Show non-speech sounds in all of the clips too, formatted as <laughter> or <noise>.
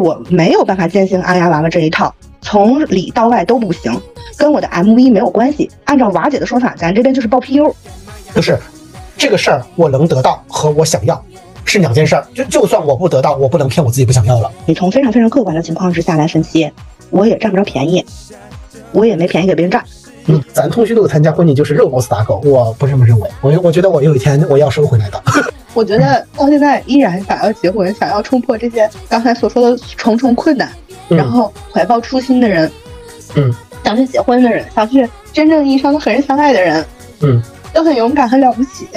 就是我没有办法践行阿丫娃娃这一套，从里到外都不行，跟我的 MV 没有关系。按照娃姐的说法，咱这边就是报 PU，就是这个事儿我能得到和我想要是两件事儿。就就算我不得到，我不能骗我自己不想要了。你从非常非常客观的情况之下来分析，我也占不着便宜，我也没便宜给别人占。嗯，咱通讯录参加婚礼就是肉包子打狗，我不这么认为。我我觉得我有一天我要收回来的。我觉得到现在依然想要结婚，想要冲破这些刚才所说的重重困难，然后怀抱初心的人，嗯，想去结婚的人，想去真正意义上的和人相爱的人，嗯，都很勇敢，很了不起。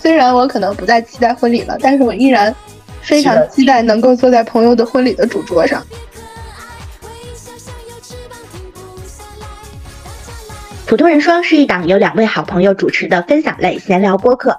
虽然我可能不再期待婚礼了，但是我依然非常期待能够坐在朋友的婚礼的主桌上。普通人说是一档由两位好朋友主持的分享类闲聊播客。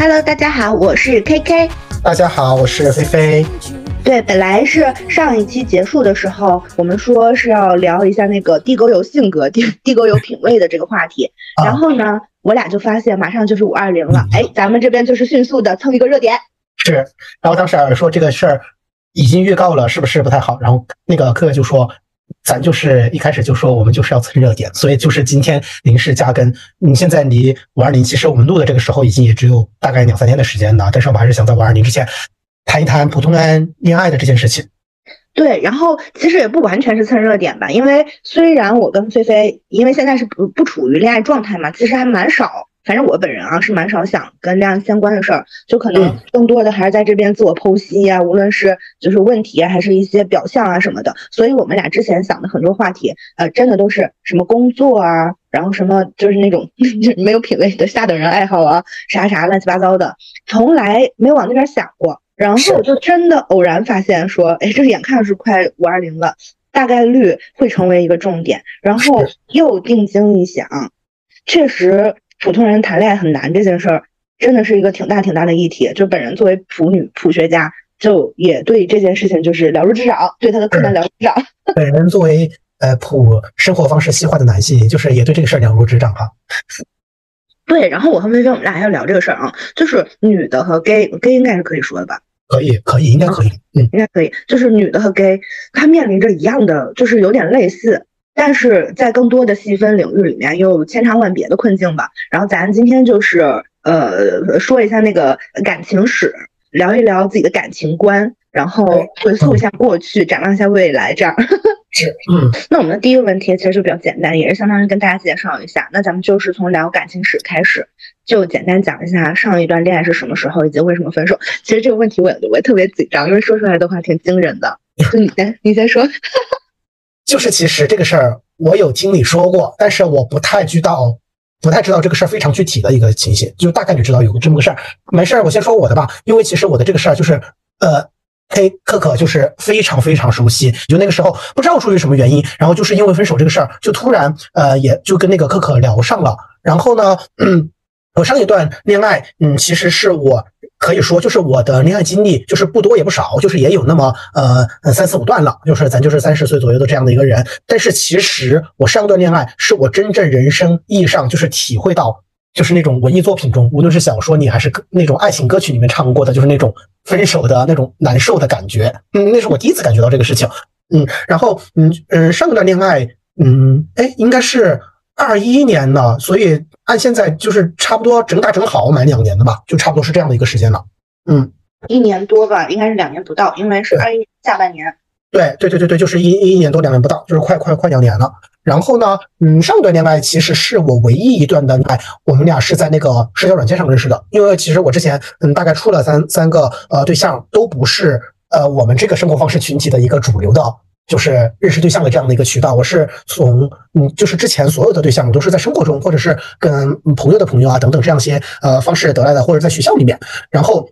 Hello，大家好，我是 KK。大家好，我是菲菲。对，本来是上一期结束的时候，我们说是要聊一下那个地沟油性格、地 <laughs> 地沟油品味的这个话题。然后呢，我俩就发现马上就是五二零了，哎，咱们这边就是迅速的蹭一个热点。是，然后当时说这个事儿已经预告了，是不是不太好？然后那个客就说。咱就是一开始就说我们就是要蹭热点，所以就是今天临时加更。你现在离五二零，其实我们录的这个时候已经也只有大概两三天的时间了，但是我们还是想在五二零之前谈一谈普通人恋爱的这件事情。对，然后其实也不完全是蹭热点吧，因为虽然我跟菲菲因为现在是不不处于恋爱状态嘛，其实还蛮少。反正我本人啊是蛮少想跟恋爱相关的事儿，就可能更多的还是在这边自我剖析呀，无论是就是问题啊，还是一些表象啊什么的。所以我们俩之前想的很多话题，呃，真的都是什么工作啊，然后什么就是那种 <laughs> 没有品位的下等人爱好啊，啥啥乱七八糟的，从来没有往那边想过。然后我就真的偶然发现说，哎，这眼看是快五二零了，大概率会成为一个重点。然后又定睛一想，确实。普通人谈恋爱很难这件事儿，真的是一个挺大挺大的议题。就本人作为普女普学家，就也对这件事情就是了如指掌，对他的困难了如指掌。<laughs> 本人作为呃普生活方式西化的男性，就是也对这个事儿了如指掌哈。<laughs> 对，然后我和薇薇我们俩还要聊这个事儿啊，就是女的和 gay，gay 应该是可以说的吧？可以，可以，应该可以，嗯，应该可以。就是女的和 gay，她面临着一样的，就是有点类似。但是在更多的细分领域里面，又有千差万别的困境吧。然后咱今天就是呃说一下那个感情史，聊一聊自己的感情观，然后回溯一下过去，展望一下未来，这样。<laughs> 是，嗯。那我们的第一个问题其实就比较简单，也是相当于跟大家介绍一下。那咱们就是从聊感情史开始，就简单讲一下上一段恋爱是什么时候，以及为什么分手。其实这个问题我也我也特别紧张，因为说出来的话挺惊人的。就 <laughs> 你先，你先说。就是其实这个事儿我有听你说过，但是我不太知道，不太知道这个事儿非常具体的一个情形，就大概率知道有个这么个事儿。没事儿，我先说我的吧，因为其实我的这个事儿就是，呃，嘿可可就是非常非常熟悉。就那个时候不知道出于什么原因，然后就是因为分手这个事儿，就突然呃也就跟那个可可聊上了。然后呢，嗯我上一段恋爱，嗯，其实是我。可以说，就是我的恋爱经历，就是不多也不少，就是也有那么呃三四五段了。就是咱就是三十岁左右的这样的一个人。但是其实我上段恋爱是我真正人生意义上就是体会到，就是那种文艺作品中，无论是小说里还是那种爱情歌曲里面唱过的，就是那种分手的那种难受的感觉。嗯，那是我第一次感觉到这个事情。嗯，然后嗯嗯上段恋爱，嗯哎应该是二一年呢，所以。按现在就是差不多整打整好满两年的吧，就差不多是这样的一个时间了。嗯，一年多吧，应该是两年不到，因为是二一下半年。对对对对对，就是一一年多两年不到，就是快快快两年了。然后呢，嗯，上一段恋爱其实是我唯一一段的恋爱，我们俩是在那个社交软件上认识的。因为其实我之前嗯大概处了三三个呃对象，都不是呃我们这个生活方式群体的一个主流的就是认识对象的这样的一个渠道。我是从嗯，就是之前所有的对象，我都是在生活中或者是跟朋友的朋友啊等等这样些呃方式得来的，或者在学校里面。然后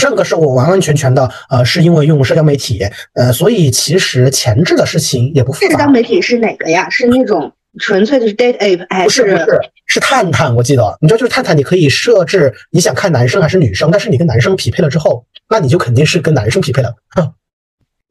上个是我完完全全的呃，是因为用社交媒体，呃，所以其实前置的事情也不复杂。社交媒体是哪个呀？是那种纯粹的是 date app 还是？不是不是，是探探。我记得，你知道，就是探探，你可以设置你想看男生还是女生，但是你跟男生匹配了之后，那你就肯定是跟男生匹配的。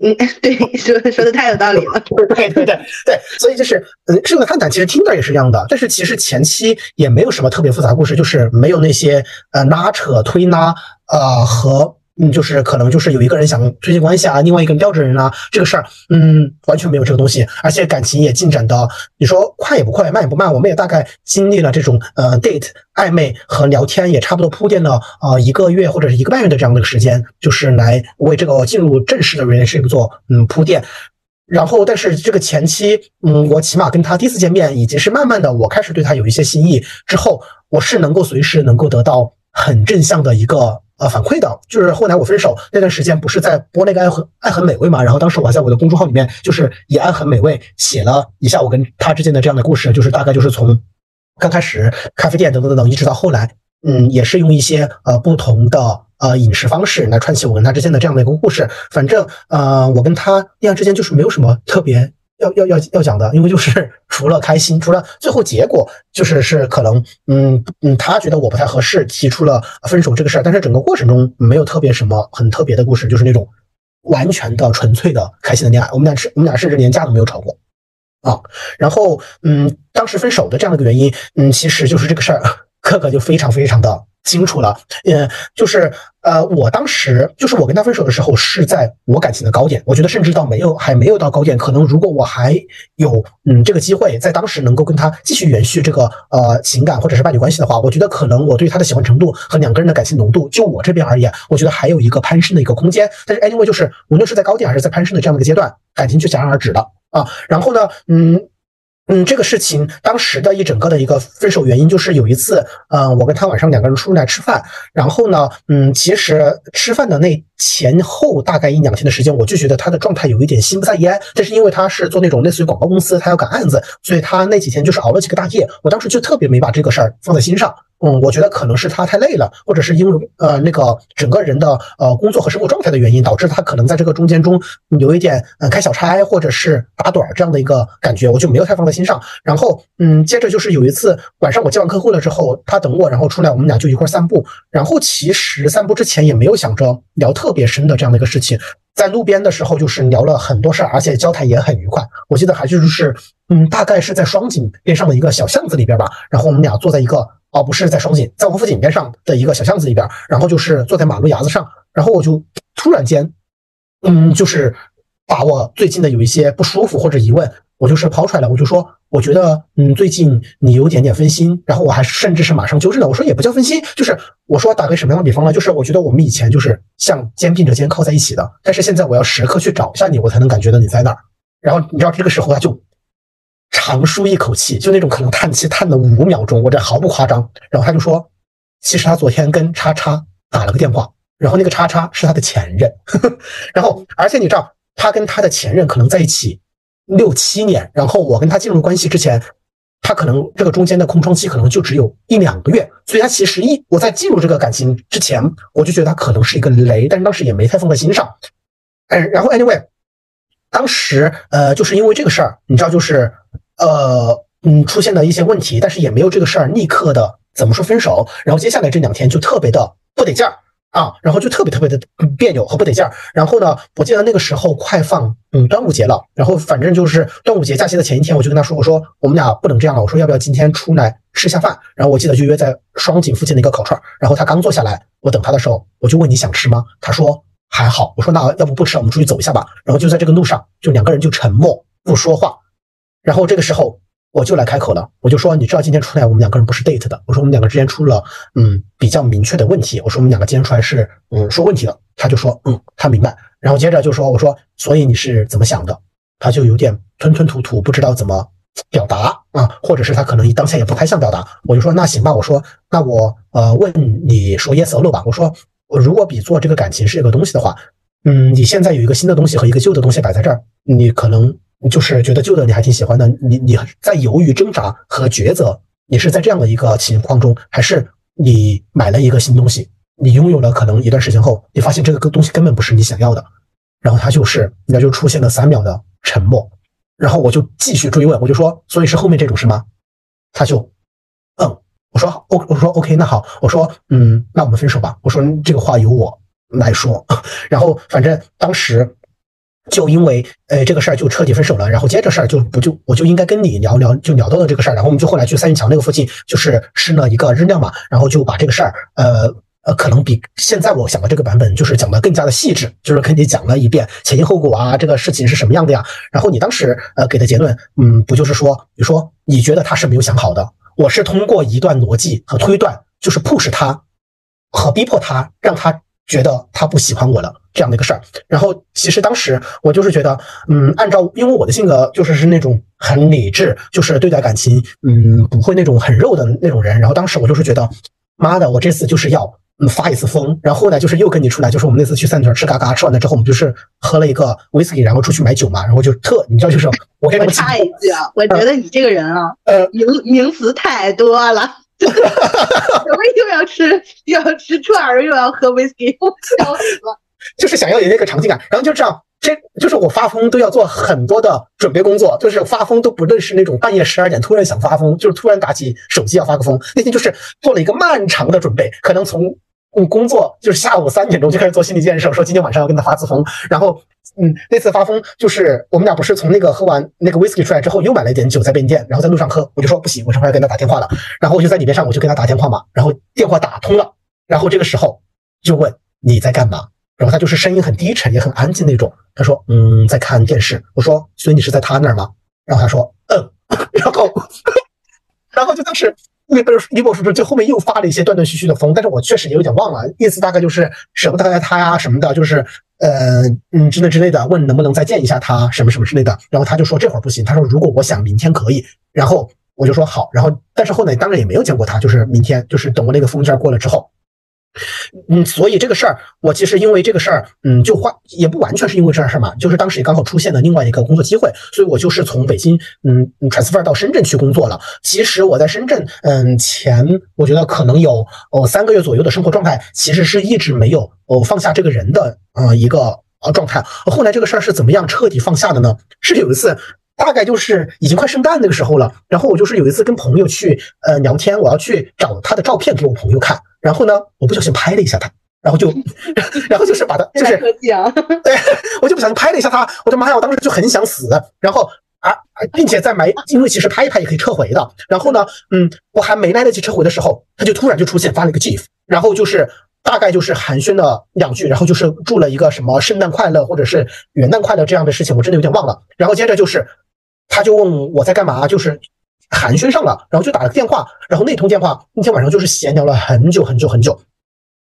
嗯，<laughs> 对，说说的太有道理了。<laughs> 对对对对，所以就是，呃，这个探探其实听着也是一样的，但是其实前期也没有什么特别复杂故事，就是没有那些呃拉扯推拉，呃和。嗯，就是可能就是有一个人想推进关系啊，另外一个人吊着人啊，这个事儿，嗯，完全没有这个东西，而且感情也进展的，你说快也不快，慢也不慢，我们也大概经历了这种呃 date 暧昧和聊天，也差不多铺垫了呃一个月或者是一个半月的这样的一个时间，就是来为这个进入正式的 relationship 做嗯铺垫。然后，但是这个前期，嗯，我起码跟他第一次见面，以及是慢慢的我开始对他有一些心意之后，我是能够随时能够得到很正向的一个。呃，反馈的，就是后来我分手那段时间，不是在播那个爱很爱很美味嘛？然后当时我还在我的公众号里面，就是以爱很美味写了一下我跟他之间的这样的故事，就是大概就是从刚开始咖啡店等等等等，一直到后来，嗯，也是用一些呃不同的呃饮食方式来串起我跟他之间的这样的一个故事。反正呃，我跟他恋爱之间就是没有什么特别。要要要要讲的，因为就是 <laughs> 除了开心，除了最后结果，就是是可能，嗯嗯，他觉得我不太合适，提出了分手这个事儿。但是整个过程中没有特别什么很特别的故事，就是那种完全的纯粹的开心的恋爱。我们俩是，我们俩甚至连架都没有吵过啊。然后，嗯，当时分手的这样的一个原因，嗯，其实就是这个事儿，可可就非常非常的。清楚了，嗯，就是呃，我当时就是我跟他分手的时候是在我感情的高点，我觉得甚至到没有还没有到高点，可能如果我还有嗯这个机会在当时能够跟他继续延续这个呃情感或者是伴侣关系的话，我觉得可能我对他的喜欢程度和两个人的感情浓度，就我这边而言，我觉得还有一个攀升的一个空间。但是 anyway 就是无论是在高点还是在攀升的这样的一个阶段，感情就戛然而止了啊。然后呢，嗯。嗯，这个事情当时的一整个的一个分手原因，就是有一次，嗯，我跟他晚上两个人出来吃饭，然后呢，嗯，其实吃饭的那前后大概一两天的时间，我就觉得他的状态有一点心不在焉。但是因为他是做那种类似于广告公司，他要赶案子，所以他那几天就是熬了几个大夜。我当时就特别没把这个事儿放在心上。嗯，我觉得可能是他太累了，或者是因为呃那个整个人的呃工作和生活状态的原因，导致他可能在这个中间中有一点呃开小差或者是打盹儿这样的一个感觉，我就没有太放在心上。然后嗯，接着就是有一次晚上我接完客户了之后，他等我，然后出来我们俩就一块散步。然后其实散步之前也没有想着聊特特别深的这样的一个事情，在路边的时候就是聊了很多事儿，而且交谈也很愉快。我记得还就是嗯，大概是在双井边上的一个小巷子里边吧，然后我们俩坐在一个。哦，不是在双井，在王府井边上的一个小巷子里边，然后就是坐在马路牙子上，然后我就突然间，嗯，就是把我最近的有一些不舒服或者疑问，我就是抛出来了，我就说，我觉得，嗯，最近你有点点分心，然后我还甚至是马上纠正了，我说也不叫分心，就是我说打个什么样的比方呢？就是我觉得我们以前就是像肩并着肩靠在一起的，但是现在我要时刻去找一下你，我才能感觉到你在哪儿。然后你知道这个时候他就。长舒一口气，就那种可能叹气叹了五秒钟，我这毫不夸张。然后他就说，其实他昨天跟叉叉打了个电话，然后那个叉叉是他的前任。呵 <laughs> 呵然后，而且你知道，他跟他的前任可能在一起六七年，然后我跟他进入关系之前，他可能这个中间的空窗期可能就只有一两个月。所以他其实一我在进入这个感情之前，我就觉得他可能是一个雷，但是当时也没太放在心上。嗯，然后 anyway。当时，呃，就是因为这个事儿，你知道，就是，呃，嗯，出现了一些问题，但是也没有这个事儿立刻的怎么说分手，然后接下来这两天就特别的不得劲儿啊，然后就特别特别的别扭和不得劲儿。然后呢，我记得那个时候快放嗯端午节了，然后反正就是端午节假期的前一天，我就跟他说，我说我们俩不能这样了，我说要不要今天出来吃下饭？然后我记得就约在双井附近的一个烤串儿，然后他刚坐下来，我等他的时候，我就问你想吃吗？他说。还好，我说那要不不吃，我们出去走一下吧。然后就在这个路上，就两个人就沉默不说话。然后这个时候我就来开口了，我就说你知道今天出来我们两个人不是 date 的。我说我们两个之间出了嗯比较明确的问题。我说我们两个今天出来是嗯说问题的。他就说嗯他明白。然后接着就说我说所以你是怎么想的？他就有点吞吞吐吐，不知道怎么表达啊，或者是他可能当下也不太想表达。我就说那行吧，我说那我呃问你说 yes or no 吧。我说。我如果比做这个感情是一个东西的话，嗯，你现在有一个新的东西和一个旧的东西摆在这儿，你可能就是觉得旧的你还挺喜欢的，你你在犹豫挣扎和抉择，你是在这样的一个情况中，还是你买了一个新东西，你拥有了可能一段时间后，你发现这个东西根本不是你想要的，然后他就是，那就出现了三秒的沉默，然后我就继续追问，我就说，所以是后面这种是吗？他就，嗯，我说 O，我说 OK，那好，我说嗯，那我们分手吧，我说这个话由我来说，<laughs> 然后反正当时。就因为呃这个事儿就彻底分手了，然后接着事儿就不就我就应该跟你聊聊，就聊到了这个事儿，然后我们就后来去三元桥那个附近，就是吃了一个日料嘛，然后就把这个事儿呃呃可能比现在我想的这个版本就是讲的更加的细致，就是跟你讲了一遍前因后果啊，这个事情是什么样的呀？然后你当时呃给的结论，嗯，不就是说，你说你觉得他是没有想好的，我是通过一段逻辑和推断，就是 push 他和逼迫他，让他。觉得他不喜欢我了这样的一个事儿，然后其实当时我就是觉得，嗯，按照因为我的性格就是是那种很理智，就是对待感情，嗯，不会那种很肉的那种人。然后当时我就是觉得，妈的，我这次就是要嗯发一次疯。然后呢，就是又跟你出来，就是我们那次去三屯吃嘎嘎，吃完了之后我们就是喝了一个威士忌，然后出去买酒嘛，然后就特你知道就是我跟你插一句啊，我觉得你这个人啊，呃，名名词太多了。<laughs> 我们又要吃又要吃串儿，又要喝威士忌，我笑死了。就是想要有那个场景感，然后就这样，这就是我发疯都要做很多的准备工作，就是发疯都不论是那种半夜十二点突然想发疯，就是突然打起手机要发个疯，那天就是做了一个漫长的准备，可能从。嗯，工作就是下午三点钟就开始做心理建设，说今天晚上要跟他发次疯。然后，嗯，那次发疯就是我们俩不是从那个喝完那个 whisky 出来之后，又买了一点酒在便利店，然后在路上喝。我就说不行，我这会要跟他打电话了。然后我就在里边上，我就跟他打电话嘛。然后电话打通了，然后这个时候就问你在干嘛？然后他就是声音很低沉，也很安静那种。他说嗯，在看电视。我说所以你是在他那儿吗？然后他说嗯，<laughs> 然后 <laughs> 然后就当时。那不是李博士，就后面又发了一些断断续续的疯，但是我确实也有点忘了，意思大概就是舍不得他呀什么的，就是呃嗯之类之类的，问能不能再见一下他什么什么之类的，然后他就说这会儿不行，他说如果我想明天可以，然后我就说好，然后但是后来当然也没有见过他，就是明天就是等我那个疯劲儿过了之后。嗯，所以这个事儿，我其实因为这个事儿，嗯，就花也不完全是因为这事儿嘛，就是当时也刚好出现了另外一个工作机会，所以我就是从北京，嗯，transfer 到深圳去工作了。其实我在深圳，嗯，前我觉得可能有哦三个月左右的生活状态，其实是一直没有哦放下这个人的呃一个呃状态。后来这个事儿是怎么样彻底放下的呢？是有一次，大概就是已经快圣诞那个时候了，然后我就是有一次跟朋友去呃聊天，我要去找他的照片给我朋友看。然后呢，我不小心拍了一下他，然后就，<laughs> 然后就是把他，<laughs> 就是，<laughs> 对，我就不小心拍了一下他，我的妈呀，我当时就很想死，然后啊，并且在埋，因为其实拍一拍也可以撤回的，然后呢，嗯，我还没来得及撤回的时候，他就突然就出现发了一个 GIF，然后就是大概就是寒暄了两句，然后就是祝了一个什么圣诞快乐或者是元旦快乐这样的事情，我真的有点忘了，然后接着就是他就问我在干嘛，就是。寒暄上了，然后就打了个电话，然后那通电话那天晚上就是闲聊了很久很久很久，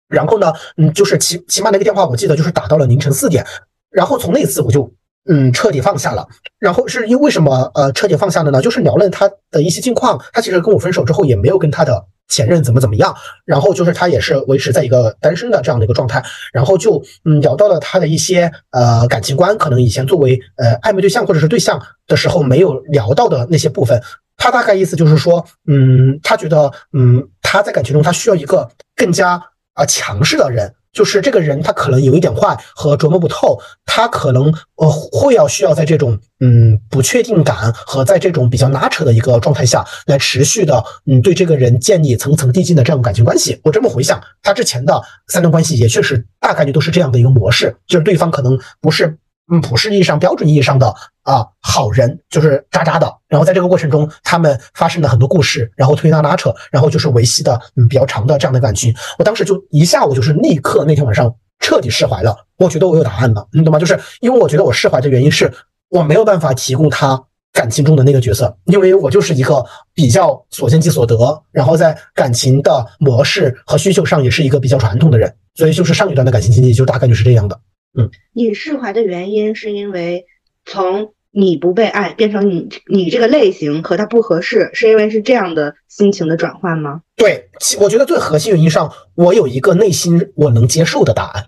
然后呢，嗯，就是起起码那个电话我记得就是打到了凌晨四点，然后从那次我就嗯彻底放下了，然后是因为什么呃彻底放下的呢？就是聊了他的一些近况，他其实跟我分手之后也没有跟他的。前任怎么怎么样？然后就是他也是维持在一个单身的这样的一个状态，然后就嗯聊到了他的一些呃感情观，可能以前作为呃暧昧对象或者是对象的时候没有聊到的那些部分。他大概意思就是说，嗯，他觉得嗯他在感情中他需要一个更加啊强势的人。就是这个人，他可能有一点坏和琢磨不透，他可能呃会要需要在这种嗯不确定感和在这种比较拉扯的一个状态下来持续的嗯对这个人建立层层递进的这样感情关系。我这么回想，他之前的三段关系也确实大概率都是这样的一个模式，就是对方可能不是。嗯，普世意义上、标准意义上的啊好人，就是渣渣的。然后在这个过程中，他们发生了很多故事，然后推拉拉扯，然后就是维系的嗯比较长的这样的感情。我当时就一下午就是立刻那天晚上彻底释怀了。我觉得我有答案了，你懂吗？就是因为我觉得我释怀的原因是我没有办法提供他感情中的那个角色，因为我就是一个比较所见即所得，然后在感情的模式和需求上也是一个比较传统的人，所以就是上一段的感情经历就大概就是这样的。嗯，你释怀的原因是因为从你不被爱变成你你这个类型和他不合适，是因为是这样的心情的转换吗？对，我觉得最核心原因上，我有一个内心我能接受的答案。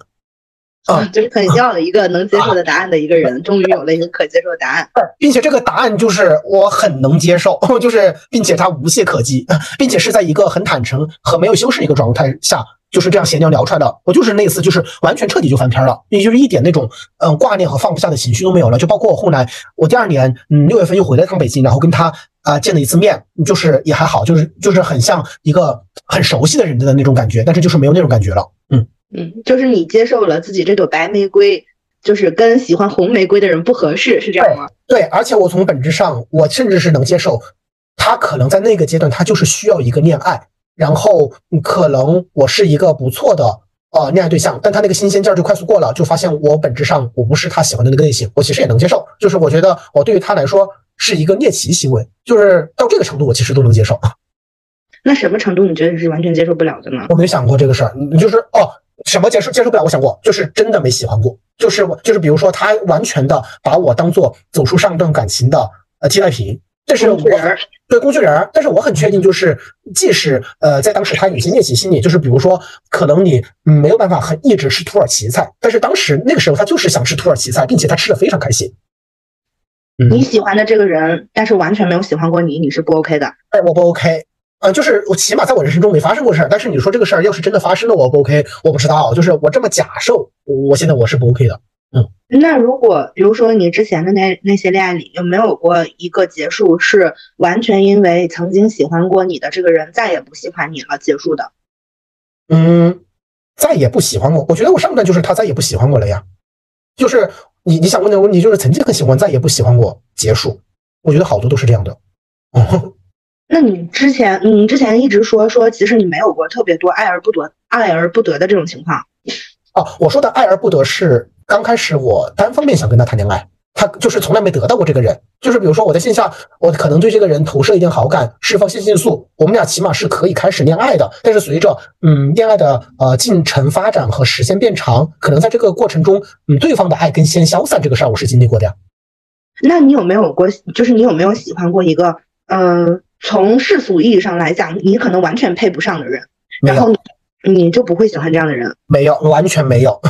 啊，<laughs> 就是很要的一个能接受的答案的一个人，<laughs> 终于有了一个可接受的答案，<laughs> 并且这个答案就是我很能接受，就是并且他无懈可击，并且是在一个很坦诚和没有修饰一个状态下，就是这样闲聊聊出来的。我就是那次就是完全彻底就翻篇了，也就是一点那种嗯挂念和放不下的情绪都没有了。就包括我后来，我第二年嗯六月份又回了一趟北京，然后跟他啊见了一次面，就是也还好，就是就是很像一个很熟悉的人的那种感觉，但是就是没有那种感觉了，嗯。嗯，就是你接受了自己这朵白玫瑰，就是跟喜欢红玫瑰的人不合适，是这样吗？对，而且我从本质上，我甚至是能接受，他可能在那个阶段，他就是需要一个恋爱，然后可能我是一个不错的呃恋爱对象，但他那个新鲜劲儿就快速过了，就发现我本质上我不是他喜欢的那个类型，我其实也能接受，就是我觉得我对于他来说是一个猎奇行为，就是到这个程度，我其实都能接受。那什么程度你觉得你是完全接受不了的呢？我没想过这个事儿，就是哦。什么接受接受不了？我想过，就是真的没喜欢过，就是我就是比如说他完全的把我当做走出上段感情的呃替代品，这是我对工具人。但是我很确定，就是即使呃在当时他有些猎奇心理，就是比如说可能你没有办法很一直吃土耳其菜，但是当时那个时候他就是想吃土耳其菜，并且他吃的非常开心。你喜欢的这个人，但是完全没有喜欢过你，你是不 OK 的？哎，我不 OK。呃，就是我起码在我人生中没发生过事儿，但是你说这个事儿要是真的发生了，我不 OK，我不知道，就是我这么假设，我现在我是不 OK 的。嗯，那如果比如说你之前的那那些恋爱里，有没有过一个结束是完全因为曾经喜欢过你的这个人再也不喜欢你了结束的？嗯，再也不喜欢我，我觉得我上段就是他再也不喜欢我了呀，就是你你想问的问题就是曾经很喜欢，再也不喜欢我结束，我觉得好多都是这样的。哦。<laughs> 那你之前，你之前一直说说，其实你没有过特别多爱而不得、爱而不得的这种情况。哦，我说的爱而不得是刚开始我单方面想跟他谈恋爱，他就是从来没得到过这个人。就是比如说我在线下，我可能对这个人投射一点好感，释放性激素，我们俩起码是可以开始恋爱的。但是随着嗯恋爱的呃进程发展和时间变长，可能在这个过程中，嗯对方的爱跟先消散这个事儿，我是经历过的呀。那你有没有过，就是你有没有喜欢过一个嗯？从世俗意义上来讲，你可能完全配不上的人，然后你就不会喜欢这样的人。没有，完全没有。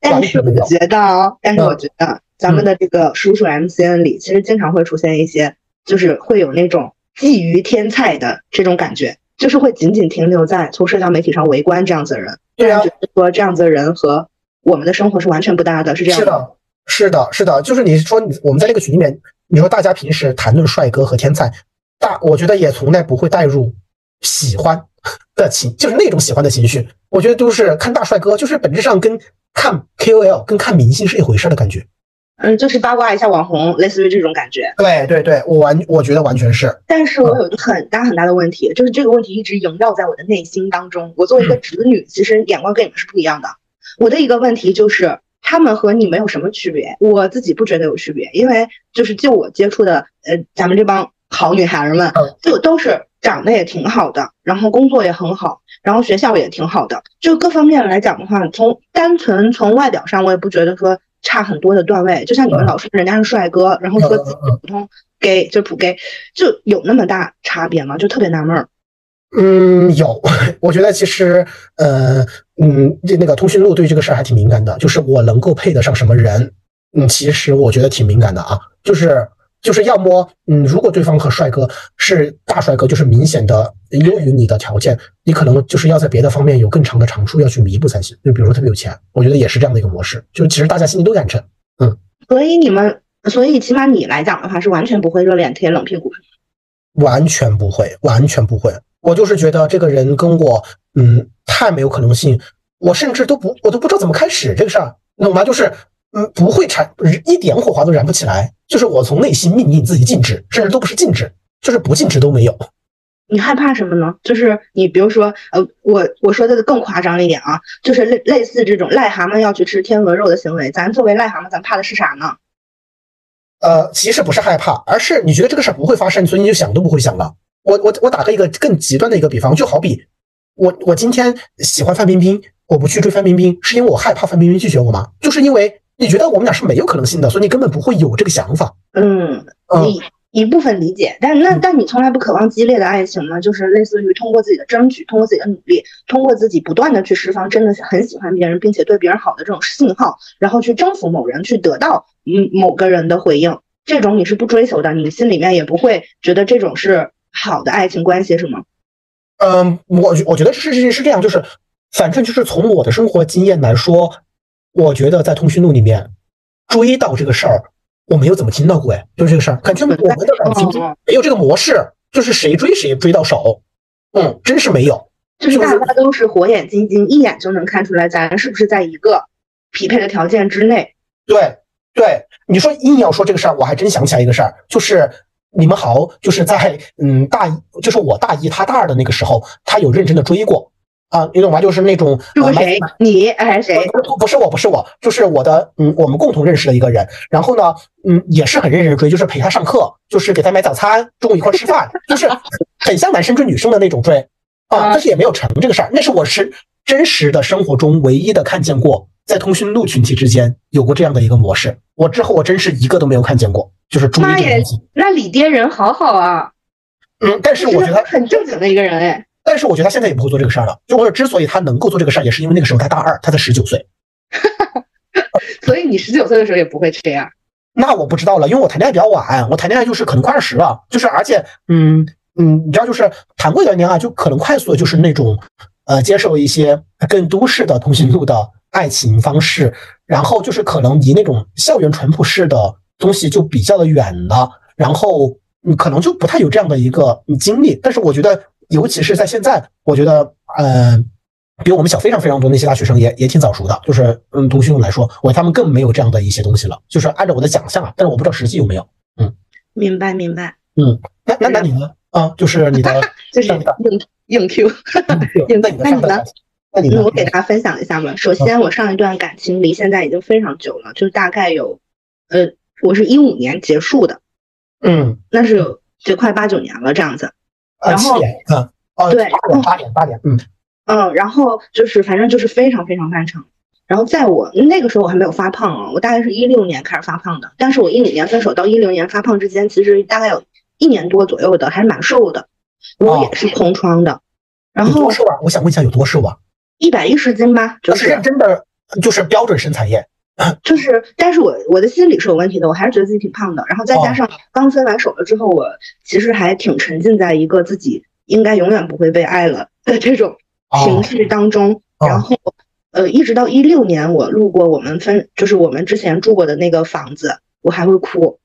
但是我觉得，但是我觉得咱们的这个叔叔 MCN 里，其实经常会出现一些，就是会有那种觊觎天菜的这种感觉，就是会仅仅停留在从社交媒体上围观这样子的人。对啊，说这样子的人和我们的生活是完全不搭的，是这样。是的，是的，是的，就是你说我们在这个群里面，你说大家平时谈论帅哥和天才。大，我觉得也从来不会带入喜欢的情，就是那种喜欢的情绪。我觉得都是看大帅哥，就是本质上跟看 KOL、跟看明星是一回事的感觉。嗯，就是八卦一下网红，类似于这种感觉。对对对，我完，我觉得完全是。但是我有一个很大很大的问题，就是这个问题一直萦绕在我的内心当中。我作为一个直女，其实眼光跟你们是不一样的。我的一个问题就是，他们和你们有什么区别？我自己不觉得有区别，因为就是就我接触的，呃，咱们这帮。好女孩们，就都是长得也挺好的，然后工作也很好，然后学校也挺好的，就各方面来讲的话，从单纯从外表上，我也不觉得说差很多的段位。就像你们老师人家是帅哥，然后说普通 gay 就普 gay，就有那么大差别吗？就特别纳闷儿。嗯，有，<laughs> 我觉得其实，呃，嗯，这那个通讯录对这个事儿还挺敏感的，就是我能够配得上什么人，嗯，其实我觉得挺敏感的啊，就是。就是要么，嗯，如果对方和帅哥是大帅哥，就是明显的优于你的条件，你可能就是要在别的方面有更长的长处要去弥补才行。就比如说特别有钱，我觉得也是这样的一个模式。就其实大家心里都坦诚，嗯。所以你们，所以起码你来讲的话，是完全不会热脸贴冷屁股，完全不会，完全不会。我就是觉得这个人跟我，嗯，太没有可能性，我甚至都不，我都不知道怎么开始这个事儿，懂吗？就是。嗯，不会产一点火花都燃不起来，就是我从内心命令自己静止，甚至都不是静止，就是不静止都没有。你害怕什么呢？就是你比如说，呃，我我说的更夸张一点啊，就是类类似这种癞蛤蟆要去吃天鹅肉的行为，咱作为癞蛤蟆，咱怕的是啥呢？呃，其实不是害怕，而是你觉得这个事儿不会发生，所以你就想都不会想了。我我我打个一个更极端的一个比方，就好比我我今天喜欢范冰冰，我不去追范冰冰，是因为我害怕范冰冰拒绝我吗？就是因为。你觉得我们俩是没有可能性的，所以你根本不会有这个想法。嗯，你一部分理解，但那但你从来不渴望激烈的爱情吗？就是类似于通过自己的争取，通过自己的努力，通过自己不断的去释放真的很喜欢别人，并且对别人好的这种信号，然后去征服某人，去得到嗯某个人的回应，这种你是不追求的，你心里面也不会觉得这种是好的爱情关系，是吗？嗯，我我觉得是是是这样，就是反正就是从我的生活经验来说，我觉得在通讯录里面追到这个事儿。我没有怎么听到过哎，就是这个事儿，感觉我们的感情没有这个模式，就是谁追谁追到手，嗯，真是没有，就是大家都是火眼金睛，一眼就能看出来咱是不是在一个匹配的条件之内。对对，你说硬要说这个事儿，我还真想起来一个事儿，就是你们好，就是在嗯大一，就是我大一他大二的那个时候，他有认真的追过。啊，你懂吗？就是那种是谁？你还是谁？不不是我，不是我，就是我的，嗯，我们共同认识的一个人。然后呢，嗯，也是很认真的追，就是陪他上课，就是给他买早餐，中午一块吃饭，就是很像男生追女生的那种追啊。但是也没有成这个事儿。那是我是真实的生活中唯一的看见过，在通讯录群体之间有过这样的一个模式。我之后我真是一个都没有看见过，就是追这个东西。那李爹人好好啊。嗯，但是我觉得很正经的一个人哎。但是我觉得他现在也不会做这个事儿了。就我之所以他能够做这个事儿，也是因为那个时候他大二，他才十九岁。<laughs> 所以你十九岁的时候也不会这样。那我不知道了，因为我谈恋爱比较晚，我谈恋爱就是可能快二十了，就是而且，嗯嗯，你知道，就是谈过一段恋爱，就可能快速的就是那种，呃，接受一些更都市的通讯录的爱情方式，然后就是可能离那种校园淳朴式的东西就比较的远了，然后你可能就不太有这样的一个经历。但是我觉得。尤其是在现在，我觉得，嗯，比我们小非常非常多那些大学生也也挺早熟的，就是嗯，通讯录来说，我他们更没有这样的一些东西了。就是按照我的想象啊，但是我不知道实际有没有。嗯，明白明白。嗯，那那那你呢？啊，就是你的，<laughs> 就是硬 <laughs> 硬 Q，硬那你的，那你呢？那你呢？我给大家分享一下吧。首先，我上一段感情离现在已经非常久了，就是大概有，呃，我是一五年结束的。嗯，那是有就快八九年了这样子。然后，嗯，哦，对，八点，八点，嗯，嗯，然后就是，反正就是非常非常漫长。然后在我那个时候，我还没有发胖啊，我大概是一六年开始发胖的。但是我一五年分手到一六年发胖之间，其实大概有一年多左右的，还是蛮瘦的。我也是空窗的。然后多瘦啊？我想问一下，有多瘦啊？一百一十斤吧，就是认真的，就是标准身材耶。<laughs> 就是，但是我我的心理是有问题的，我还是觉得自己挺胖的。然后再加上刚分完手了之后，我其实还挺沉浸在一个自己应该永远不会被爱了的这种情绪当中。然后，呃，一直到一六年，我路过我们分，就是我们之前住过的那个房子，我还会哭。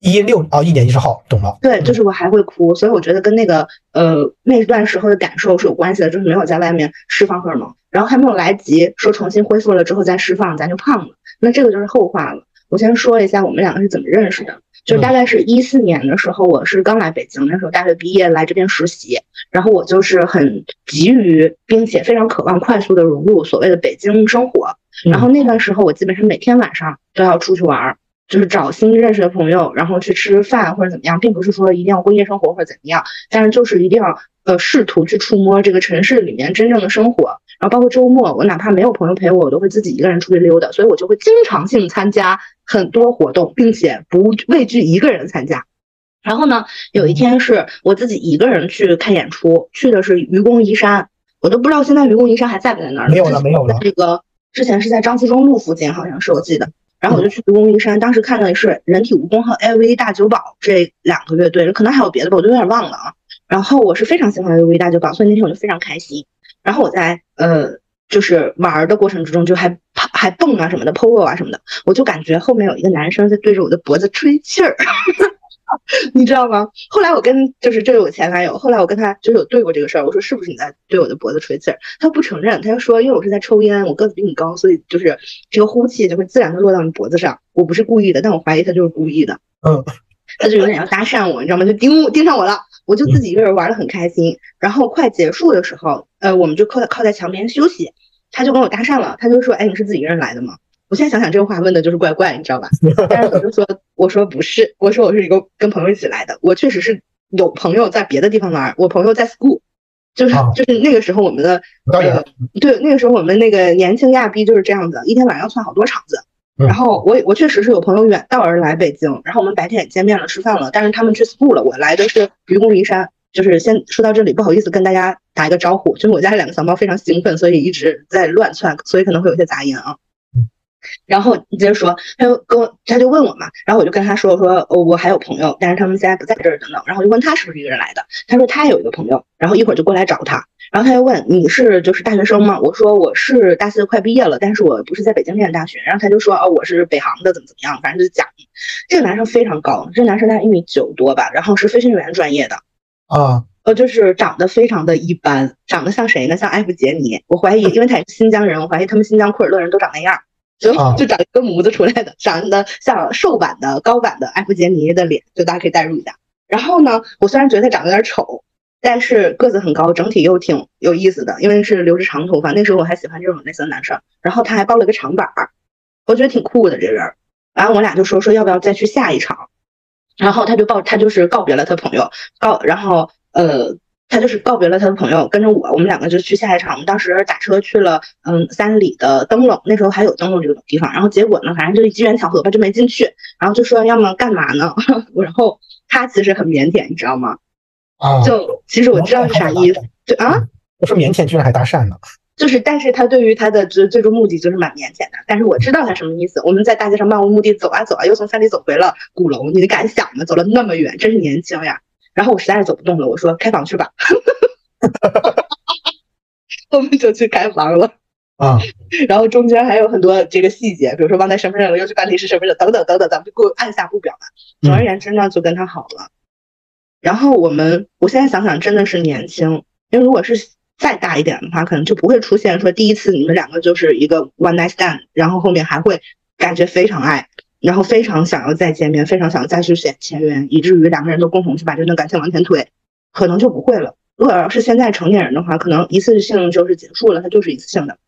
一六啊，一年一十号，懂了。对，就是我还会哭，所以我觉得跟那个呃那段时候的感受是有关系的，就是没有在外面释放荷尔蒙。然后还没有来及说重新恢复了之后再释放，咱就胖了。那这个就是后话了。我先说一下我们两个是怎么认识的，就大概是一四年的时候，我是刚来北京，那时候大学毕业来这边实习，然后我就是很急于并且非常渴望快速的融入所谓的北京生活。然后那段时候我基本上每天晚上都要出去玩，就是找新认识的朋友，然后去吃饭或者怎么样，并不是说一定要过夜生活或者怎么样，但是就是一定要呃试图去触摸这个城市里面真正的生活。然后包括周末，我哪怕没有朋友陪我，我都会自己一个人出去溜达，所以我就会经常性参加很多活动，并且不畏惧一个人参加。然后呢，有一天是我自己一个人去看演出，去的是愚公移山，我都不知道现在愚公移山还在不在那儿。没有了，没有了。这个之前是在张自忠路附近，好像是我记得。然后我就去愚公移山，当时看的是人体蜈蚣和 AV 大酒保这两个乐队，可能还有别的吧，我就有点忘了啊。然后我是非常喜欢 AV 大酒保，所以那天我就非常开心。然后我在呃，就是玩的过程之中，就还还蹦啊什么的，polo 啊什么的，我就感觉后面有一个男生在对着我的脖子吹气儿，<laughs> 你知道吗？后来我跟就是这是我前男友，后来我跟他就是有对过这个事儿，我说是不是你在对我的脖子吹气儿？他不承认，他就说因为我是在抽烟，我个子比你高，所以就是这个呼气就会自然的落到你脖子上，我不是故意的，但我怀疑他就是故意的。嗯，他就有点要搭讪我，你知道吗？就盯盯上我了。我就自己一个人玩的很开心，然后快结束的时候，呃，我们就靠在靠在墙边休息，他就跟我搭讪了，他就说，哎，你是自己一个人来的吗？我现在想想这个话问的就是怪怪，你知道吧？但是我就说，我说不是，我说我是一个跟朋友一起来的，我确实是有朋友在别的地方玩，我朋友在 school，就是就是那个时候我们的，呃，对，那个时候我们那个年轻亚逼就是这样子，一天晚上要窜好多场子，然后我我确实是有朋友远道而来北京，然后我们白天也见面了，吃饭了，但是他们去 school 了，我来的是愚公移山。就是先说到这里，不好意思跟大家打一个招呼，就是我家两个小猫非常兴奋，所以一直在乱窜，所以可能会有些杂音啊。然后你接着说，他就跟我，他就问我嘛，然后我就跟他说说，哦，我还有朋友，但是他们现在不在这儿等等。然后我就问他是不是一个人来的，他说他也有一个朋友，然后一会儿就过来找他。然后他又问你是就是大学生吗？我说我是大四快毕业了，但是我不是在北京念大学。然后他就说哦，我是北航的，怎么怎么样，反正就讲。这个男生非常高，这个男生大概一米九多吧，然后是飞行员专业的啊，呃，就是长得非常的一般，长得像谁呢？像艾弗杰尼。我怀疑，<laughs> 因为他是新疆人，我怀疑他们新疆库尔勒人都长那样，就就长一个模子出来的，长得像瘦版的高版的艾弗杰尼的脸，就大家可以代入一下。然后呢，我虽然觉得他长得有点丑。但是个子很高，整体又挺有意思的，因为是留着长头发。那时候我还喜欢这种类型的男生。然后他还抱了个长板儿，我觉得挺酷的这人。然后我俩就说说要不要再去下一场。然后他就告他就是告别了他朋友，告然后呃他就是告别了他的朋友，跟着我，我们两个就去下一场。我们当时打车去了嗯三里的灯笼，那时候还有灯笼这个地方。然后结果呢，反正就是机缘巧合吧，就没进去。然后就说要么干嘛呢？<laughs> 然后他其实很腼腆，你知道吗？啊，就其实我知道是啥意思，就啊，我说腼腆居然还搭讪呢，就是，但是他对于他的最最终目的就是蛮腼腆的，但是我知道他什么意思。我们在大街上漫无目的走啊走啊，又从山里走回了鼓楼，你敢想吗？走了那么远，真是年轻呀。然后我实在是走不动了，我说开房去吧，<laughs> 我们就去开房了啊。然后中间还有很多这个细节，比如说忘带身份证了，又去办临时身份证，等等等等，咱们就给我按下不表了。总而言之呢，就跟他好了。然后我们，我现在想想真的是年轻，因为如果是再大一点的话，可能就不会出现说第一次你们两个就是一个 one night stand，然后后面还会感觉非常爱，然后非常想要再见面，非常想要再去写前缘，以至于两个人都共同去把这段感情往前推，可能就不会了。如果要是现在成年人的话，可能一次性就是结束了，它就是一次性的。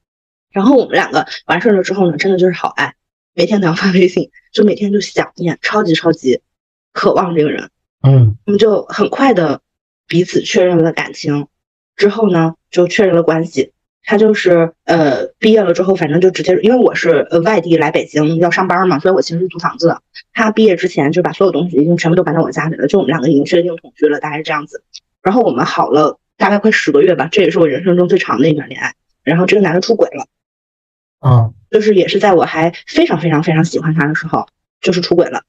然后我们两个完事儿了之后呢，真的就是好爱，每天都要发微信，就每天就想念，超级超级渴望这个人。嗯，我们就很快的彼此确认了感情，之后呢就确认了关系。他就是呃毕业了之后，反正就直接，因为我是呃外地来北京要上班嘛，所以我其实是租房子的。他毕业之前就把所有东西已经全部都搬到我家里了，就我们两个已经确定同居了，大概是这样子。然后我们好了大概快十个月吧，这也是我人生中最长的一段恋爱。然后这个男的出轨了，啊，就是也是在我还非常非常非常喜欢他的时候，就是出轨了。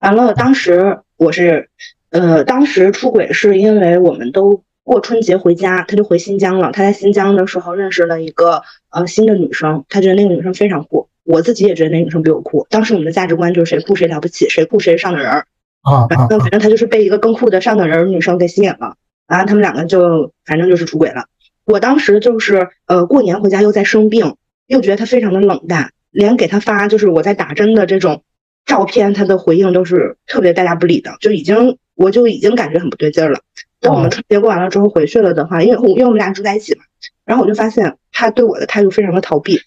完了，当时我是，呃，当时出轨是因为我们都过春节回家，他就回新疆了。他在新疆的时候认识了一个呃新的女生，他觉得那个女生非常酷，我自己也觉得那个女生比我酷。当时我们的价值观就是谁酷谁了不起，谁酷谁是上等人儿啊。<laughs> 反正反正他就是被一个更酷的上等人女生给吸引了，然后他们两个就反正就是出轨了。我当时就是呃过年回家又在生病，又觉得他非常的冷淡，连给他发就是我在打针的这种。照片他的回应都是特别大家不理的，就已经我就已经感觉很不对劲儿了。等我们春节过完了之后回去了的话，因为因为我们俩住在一起嘛，然后我就发现他对我的态度非常的逃避。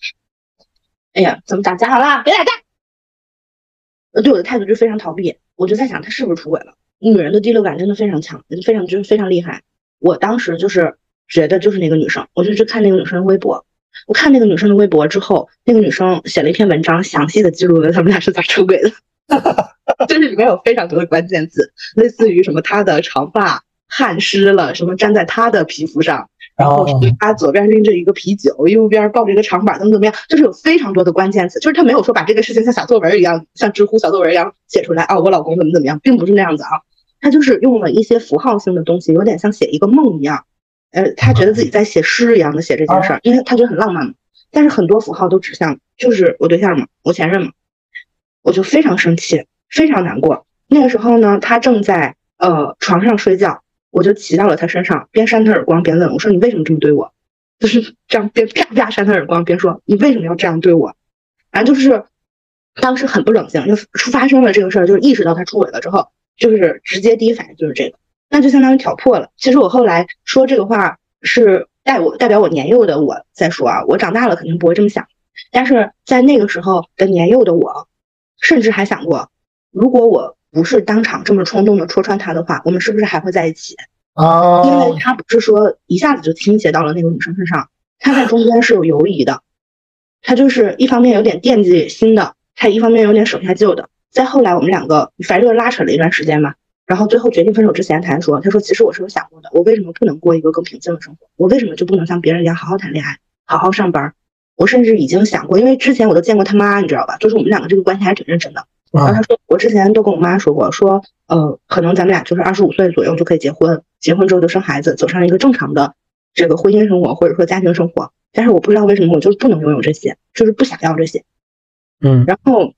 哎呀，怎么打架了？别打架！呃，对我的态度就非常逃避。我就在想他是不是出轨了？女人的第六感真的非常强，非常就是非常厉害。我当时就是觉得就是那个女生，我就去看那个女生的微博。我看那个女生的微博之后，那个女生写了一篇文章，详细的记录了他们俩是咋出轨的，<laughs> 就是里面有非常多的关键字，类似于什么她的长发汗湿了，什么粘在他的皮肤上，然后他左边拎着一个啤酒，右边抱着一个长板，怎么怎么样，就是有非常多的关键词，就是他没有说把这个事情像小作文一样，像知乎小作文一样写出来啊，我老公怎么怎么样，并不是那样子啊，他就是用了一些符号性的东西，有点像写一个梦一样。呃，他觉得自己在写诗一样的写这件事儿，因为他觉得很浪漫嘛。但是很多符号都指向就是我对象嘛，我前任嘛，我就非常生气，非常难过。那个时候呢，他正在呃床上睡觉，我就骑到了他身上，边扇他耳光边问我说：“你为什么这么对我？”就是这样边啪啪扇他耳光边说：“你为什么要这样对我？”反正就是当时很不冷静，就发生了这个事儿，就是意识到他出轨了之后，就是直接第一反应就是这个。那就相当于挑破了。其实我后来说这个话是代我代表我年幼的我在说啊，我长大了肯定不会这么想。但是在那个时候的年幼的我，甚至还想过，如果我不是当场这么冲动的戳穿他的话，我们是不是还会在一起？哦，因为他不是说一下子就倾斜到了那个女生身上，他在中间是有犹疑的，他就是一方面有点惦记新的，他一方面有点手下旧的。再后来我们两个反正就拉扯了一段时间嘛，然后最后决定分手之前，他还说：“他说其实我是有想过的，我为什么不能过一个更平静的生活？我为什么就不能像别人一样好好谈恋爱，好好上班？我甚至已经想过，因为之前我都见过他妈，你知道吧？就是我们两个这个关系还挺认真的。然后他说，我之前都跟我妈说过，说呃，可能咱们俩就是二十五岁左右就可以结婚，结婚之后就生孩子，走上一个正常的这个婚姻生活或者说家庭生活。但是我不知道为什么我就是不能拥有这些，就是不想要这些。嗯，然后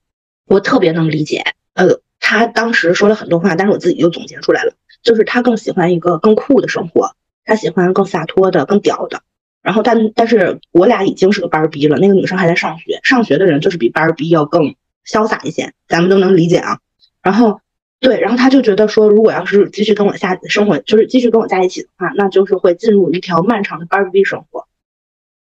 我特别能理解，呃，他当时说了很多话，但是我自己又总结出来了，就是他更喜欢一个更酷的生活，他喜欢更洒脱的、更屌的。然后但但是我俩已经是个班儿逼了，那个女生还在上学，上学的人就是比班儿逼要更。潇洒一些，咱们都能理解啊。然后，对，然后他就觉得说，如果要是继续跟我下生活，就是继续跟我在一起的话，那就是会进入一条漫长的班逼生活，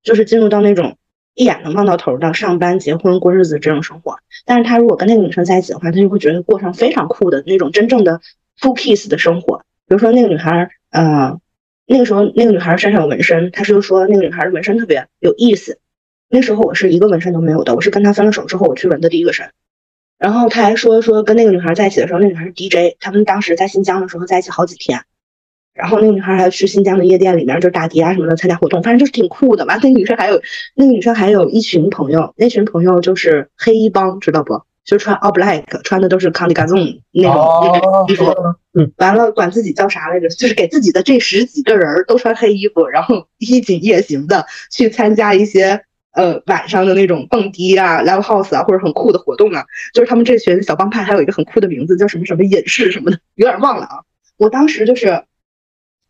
就是进入到那种一眼能望到头的上班、结婚、过日子这种生活。但是他如果跟那个女生在一起的话，他就会觉得过上非常酷的那种真正的 full kiss 的生活。比如说那个女孩，呃，那个时候那个女孩身上有纹身，他是说那个女孩的纹身特别有意思。那时候我是一个纹身都没有的，我是跟他分了手之后我去纹的第一个身。然后他还说说跟那个女孩在一起的时候，那女孩是 DJ，他们当时在新疆的时候在一起好几天。然后那个女孩还去新疆的夜店里面就打碟啊什么的参加活动，反正就是挺酷的吧。那个女生还有那个女生还有一群朋友，那群朋友就是黑衣帮，知道不？就穿 all black，穿的都是 Conde Garçon 那种衣服。嗯，完了管自己叫啥来着？就是给自己的这十几个人都穿黑衣服，然后衣锦夜行的去参加一些。呃，晚上的那种蹦迪啊，live house 啊，或者很酷的活动啊，就是他们这群小帮派还有一个很酷的名字，叫什么什么隐士什么的，有点忘了啊。我当时就是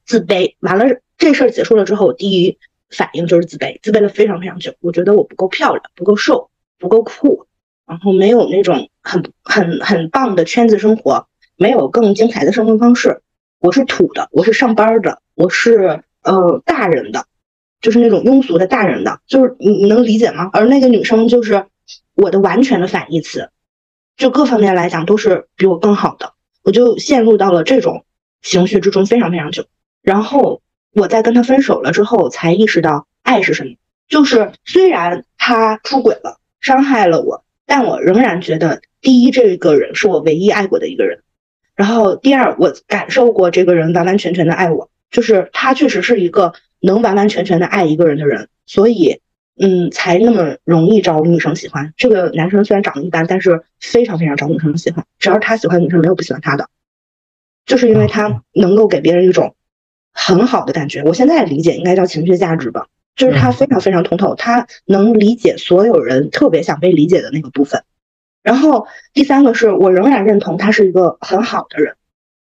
自卑，完了这事儿结束了之后，我第一反应就是自卑，自卑了非常非常久。我觉得我不够漂亮，不够瘦，不够酷，然后没有那种很很很棒的圈子生活，没有更精彩的生活方式。我是土的，我是上班的，我是呃大人的。就是那种庸俗的大人的，就是你你能理解吗？而那个女生就是我的完全的反义词，就各方面来讲都是比我更好的，我就陷入到了这种情绪之中非常非常久。然后我在跟他分手了之后，才意识到爱是什么。就是虽然他出轨了，伤害了我，但我仍然觉得，第一，这个人是我唯一爱过的一个人；然后第二，我感受过这个人完完全全的爱我，就是他确实是一个。能完完全全的爱一个人的人，所以，嗯，才那么容易招女生喜欢。这个男生虽然长得一般，但是非常非常招女生喜欢。只要他喜欢女生，没有不喜欢他的，就是因为他能够给别人一种很好的感觉。我现在理解应该叫情绪价值吧，就是他非常非常通透，他能理解所有人特别想被理解的那个部分。然后第三个是我仍然认同他是一个很好的人。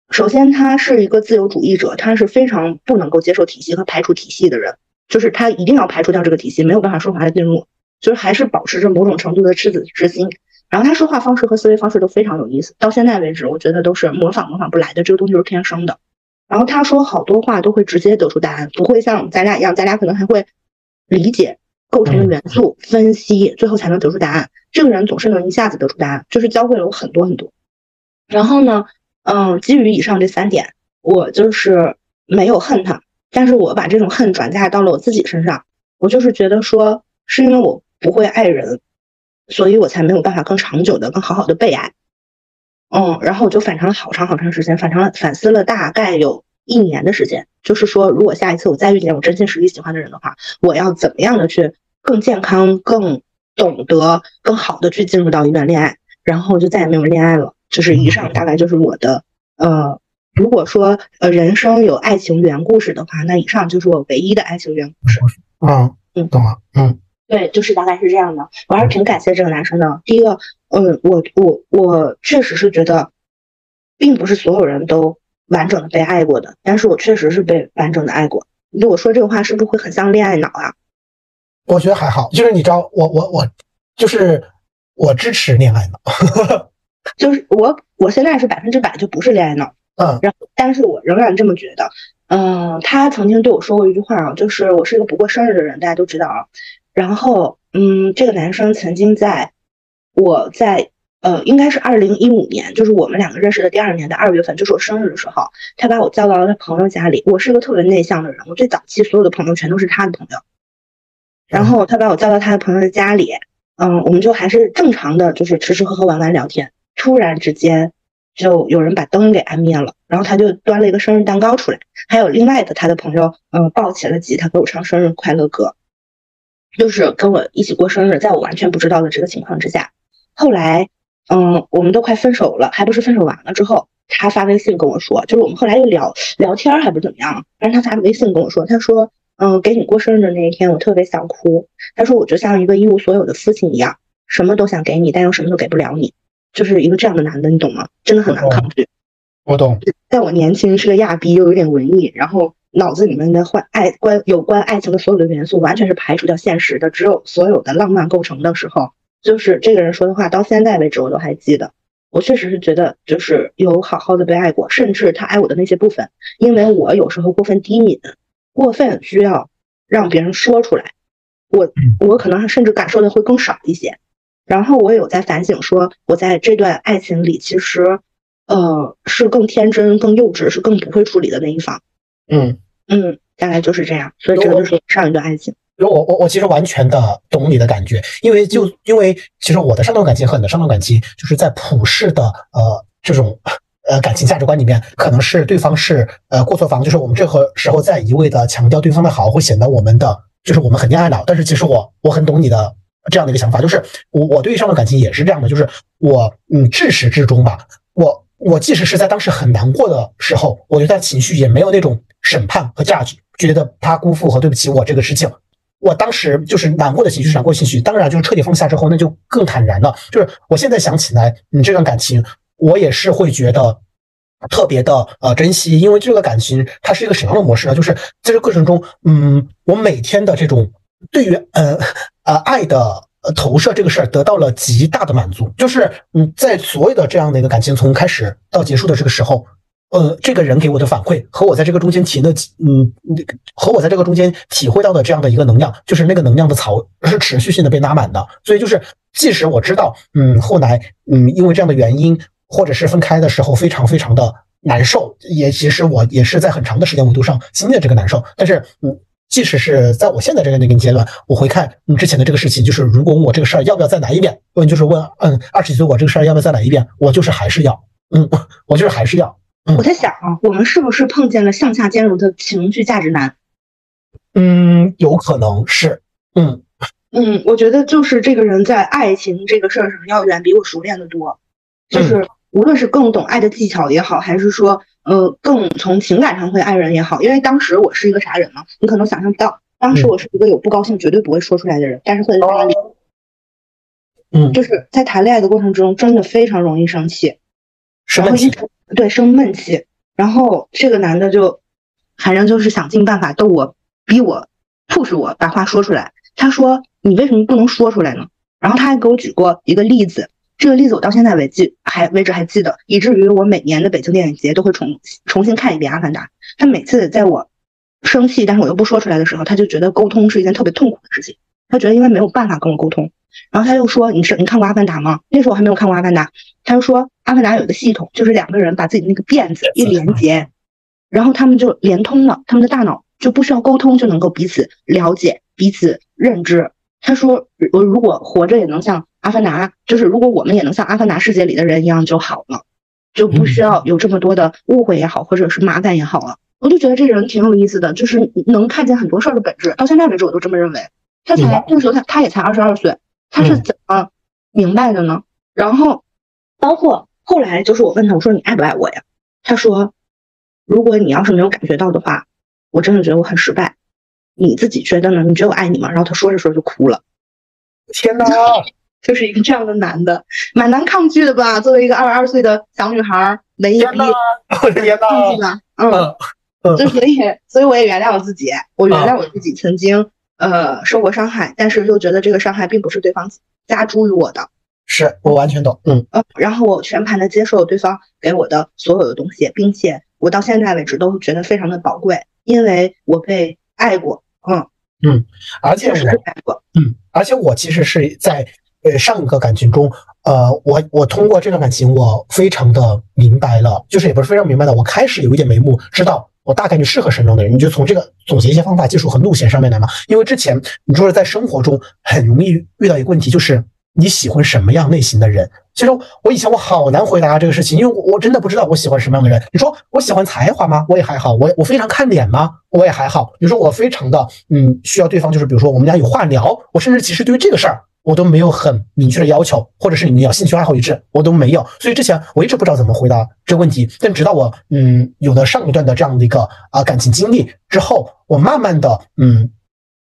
首先，他是一个自由主义者，他是非常不能够接受体系和排除体系的人，就是他一定要排除掉这个体系，没有办法顺滑的进入，就是还是保持着某种程度的赤子之心。然后他说话方式和思维方式都非常有意思，到现在为止，我觉得都是模仿模仿不来的，这个东西是天生的。然后他说好多话都会直接得出答案，不会像咱俩一样，咱俩可能还会理解构成的元素，分析，最后才能得出答案。这个人总是能一下子得出答案，就是教会了我很多很多。然后呢？嗯，基于以上这三点，我就是没有恨他，但是我把这种恨转嫁到了我自己身上。我就是觉得说，是因为我不会爱人，所以我才没有办法更长久的、更好好的被爱。嗯，然后我就反常了好长好长时间，反常了反思了大概有一年的时间。就是说，如果下一次我再遇见我真心实意喜欢的人的话，我要怎么样的去更健康、更懂得、更好的去进入到一段恋爱，然后就再也没有恋爱了。就是以上大概就是我的，呃，如果说呃人生有爱情原故事的话，那以上就是我唯一的爱情原故事。嗯嗯，懂了。嗯，对，就是大概是这样的。我还是挺感谢这个男生的。第一个，嗯，我我我确实是觉得，并不是所有人都完整的被爱过的，但是我确实是被完整的爱过。如果说这个话是不是会很像恋爱脑啊？我觉得还好，就是你知道，我我我就是我支持恋爱脑。<laughs> 就是我，我现在是百分之百就不是恋爱脑，嗯，然后，但是我仍然这么觉得，嗯，他曾经对我说过一句话啊，就是我是一个不过生日的人，大家都知道啊，然后，嗯，这个男生曾经在我在呃，应该是二零一五年，就是我们两个认识的第二年的二月份，就是我生日的时候，他把我叫到了他朋友家里，我是一个特别内向的人，我最早期所有的朋友全都是他的朋友，然后他把我叫到他的朋友的家里。嗯，我们就还是正常的，就是吃吃喝喝玩玩聊天。突然之间，就有人把灯给按灭了，然后他就端了一个生日蛋糕出来，还有另外的他的朋友，嗯，抱起了吉他给我唱生日快乐歌，就是跟我一起过生日，在我完全不知道的这个情况之下，后来，嗯，我们都快分手了，还不是分手完了之后，他发微信跟我说，就是我们后来又聊聊天，还不怎么样，但是他发微信跟我说，他说。嗯，给你过生日的那一天，我特别想哭。他说，我就像一个一无所有的父亲一样，什么都想给你，但又什么都给不了你，就是一个这样的男的，你懂吗？真的很难抗拒。我懂。在我年轻，是个亚逼，又有点文艺，然后脑子里面的幻爱关有关爱情的所有的元素，完全是排除掉现实的，只有所有的浪漫构成的时候，就是这个人说的话，到现在为止我都还记得。我确实是觉得，就是有好好的被爱过，甚至他爱我的那些部分，因为我有时候过分低敏。过分需要让别人说出来，我我可能甚至感受的会更少一些。然后我有在反省，说我在这段爱情里其实，呃，是更天真、更幼稚，是更不会处理的那一方。嗯嗯，大概就是这样。所以这个就是上一段爱情。我我我其实完全的懂你的感觉，因为就因为其实我的上段感情和你的上段感情，就是在普世的呃这种。呃，感情价值观里面可能是对方是呃过错方，就是我们这个时候在一味的强调对方的好，会显得我们的就是我们很恋爱脑。但是其实我我很懂你的这样的一个想法，就是我我对上段感情也是这样的，就是我嗯至始至终吧，我我即使是在当时很难过的时候，我对他的情绪也没有那种审判和价值，觉得他辜负和对不起我这个事情。我当时就是难过的情绪，难过情绪，当然就是彻底放下之后，那就更坦然了。就是我现在想起来，你这段感情。我也是会觉得特别的呃珍惜，因为这个感情它是一个什么样的模式呢？就是在这过程中，嗯，我每天的这种对于呃呃爱的投射这个事儿得到了极大的满足。就是嗯，在所有的这样的一个感情从开始到结束的这个时候，呃，这个人给我的反馈和我在这个中间体的嗯和我在这个中间体会到的这样的一个能量，就是那个能量的槽是持续性的被拉满的。所以就是即使我知道嗯后来嗯因为这样的原因。或者是分开的时候非常非常的难受，也其实我也是在很长的时间维度上经历了这个难受。但是，嗯，即使是在我现在这个那个阶段，我回看嗯之前的这个事情，就是如果问我这个事儿要不要再来一遍，问就是问嗯二十几岁我这个事儿要不要再来一遍，我就是还是要，嗯，我就是还是要。我在想啊，我们是不是碰见了向下兼容的情绪价值男？嗯，有可能是，嗯嗯，我觉得就是这个人在爱情这个事儿上要远比我熟练的多，就是。无论是更懂爱的技巧也好，还是说，呃，更从情感上会爱人也好，因为当时我是一个啥人呢？你可能想象不到，当时我是一个有不高兴绝对不会说出来的人，但是会在家里，嗯，就是在谈恋爱的过程中，真的非常容易生气，生闷气，对，生闷气。然后这个男的就，反正就是想尽办法逗我，逼我，促使我把话说出来。他说：“你为什么不能说出来呢？”然后他还给我举过一个例子。这个例子我到现在为记还为止还记得，以至于我每年的北京电影节都会重重新看一遍《阿凡达》。他每次在我生气，但是我又不说出来的时候，他就觉得沟通是一件特别痛苦的事情。他觉得因为没有办法跟我沟通，然后他又说：“你是你看过《阿凡达》吗？”那时候我还没有看过《阿凡达》，他就说：“阿凡达有一个系统，就是两个人把自己的那个辫子一连接，然后他们就连通了，他们的大脑就不需要沟通就能够彼此了解、彼此认知。”他说：“我如果活着也能像阿凡达，就是如果我们也能像阿凡达世界里的人一样就好了，就不需要有这么多的误会也好，或者是麻烦也好了。”我就觉得这人挺有意思的，就是能看见很多事儿的本质。到现在为止，我都这么认为。他才那个时候，他他也才二十二岁，他是怎么明白的呢？然后，包括后来，就是我问他，我说你爱不爱我呀？他说：“如果你要是没有感觉到的话，我真的觉得我很失败。”你自己觉得呢？你觉得我爱你吗？然后他说着说着就哭了。天哪，就是一个这样的男的，蛮难抗拒的吧？作为一个二十二岁的小女孩，文艺毕业，天 <laughs> 抗拒吧？嗯，就所以，所以我也原谅我自己，我原谅我自己曾经呃受过伤害，但是又觉得这个伤害并不是对方加诸于我的。是我完全懂，嗯呃，然后我全盘的接受对方给我的所有的东西，并且我到现在为止都觉得非常的宝贵，因为我被爱过。嗯嗯，而且我嗯，而且我其实是在呃上一个感情中，呃，我我通过这段感情，我非常的明白了，就是也不是非常明白的，我开始有一点眉目，知道我大概率适合什么样的人？你就从这个总结一些方法、技术和路线上面来嘛。因为之前你说是在生活中很容易遇到一个问题，就是你喜欢什么样类型的人。其实我以前我好难回答这个事情，因为我我真的不知道我喜欢什么样的人。你说我喜欢才华吗？我也还好。我我非常看脸吗？我也还好。你说我非常的嗯需要对方，就是比如说我们俩有话聊，我甚至其实对于这个事儿。我都没有很明确的要求，或者是你们要兴趣爱好一致，我都没有，所以之前我一直不知道怎么回答这个问题。但直到我嗯有了上一段的这样的一个啊感情经历之后，我慢慢的嗯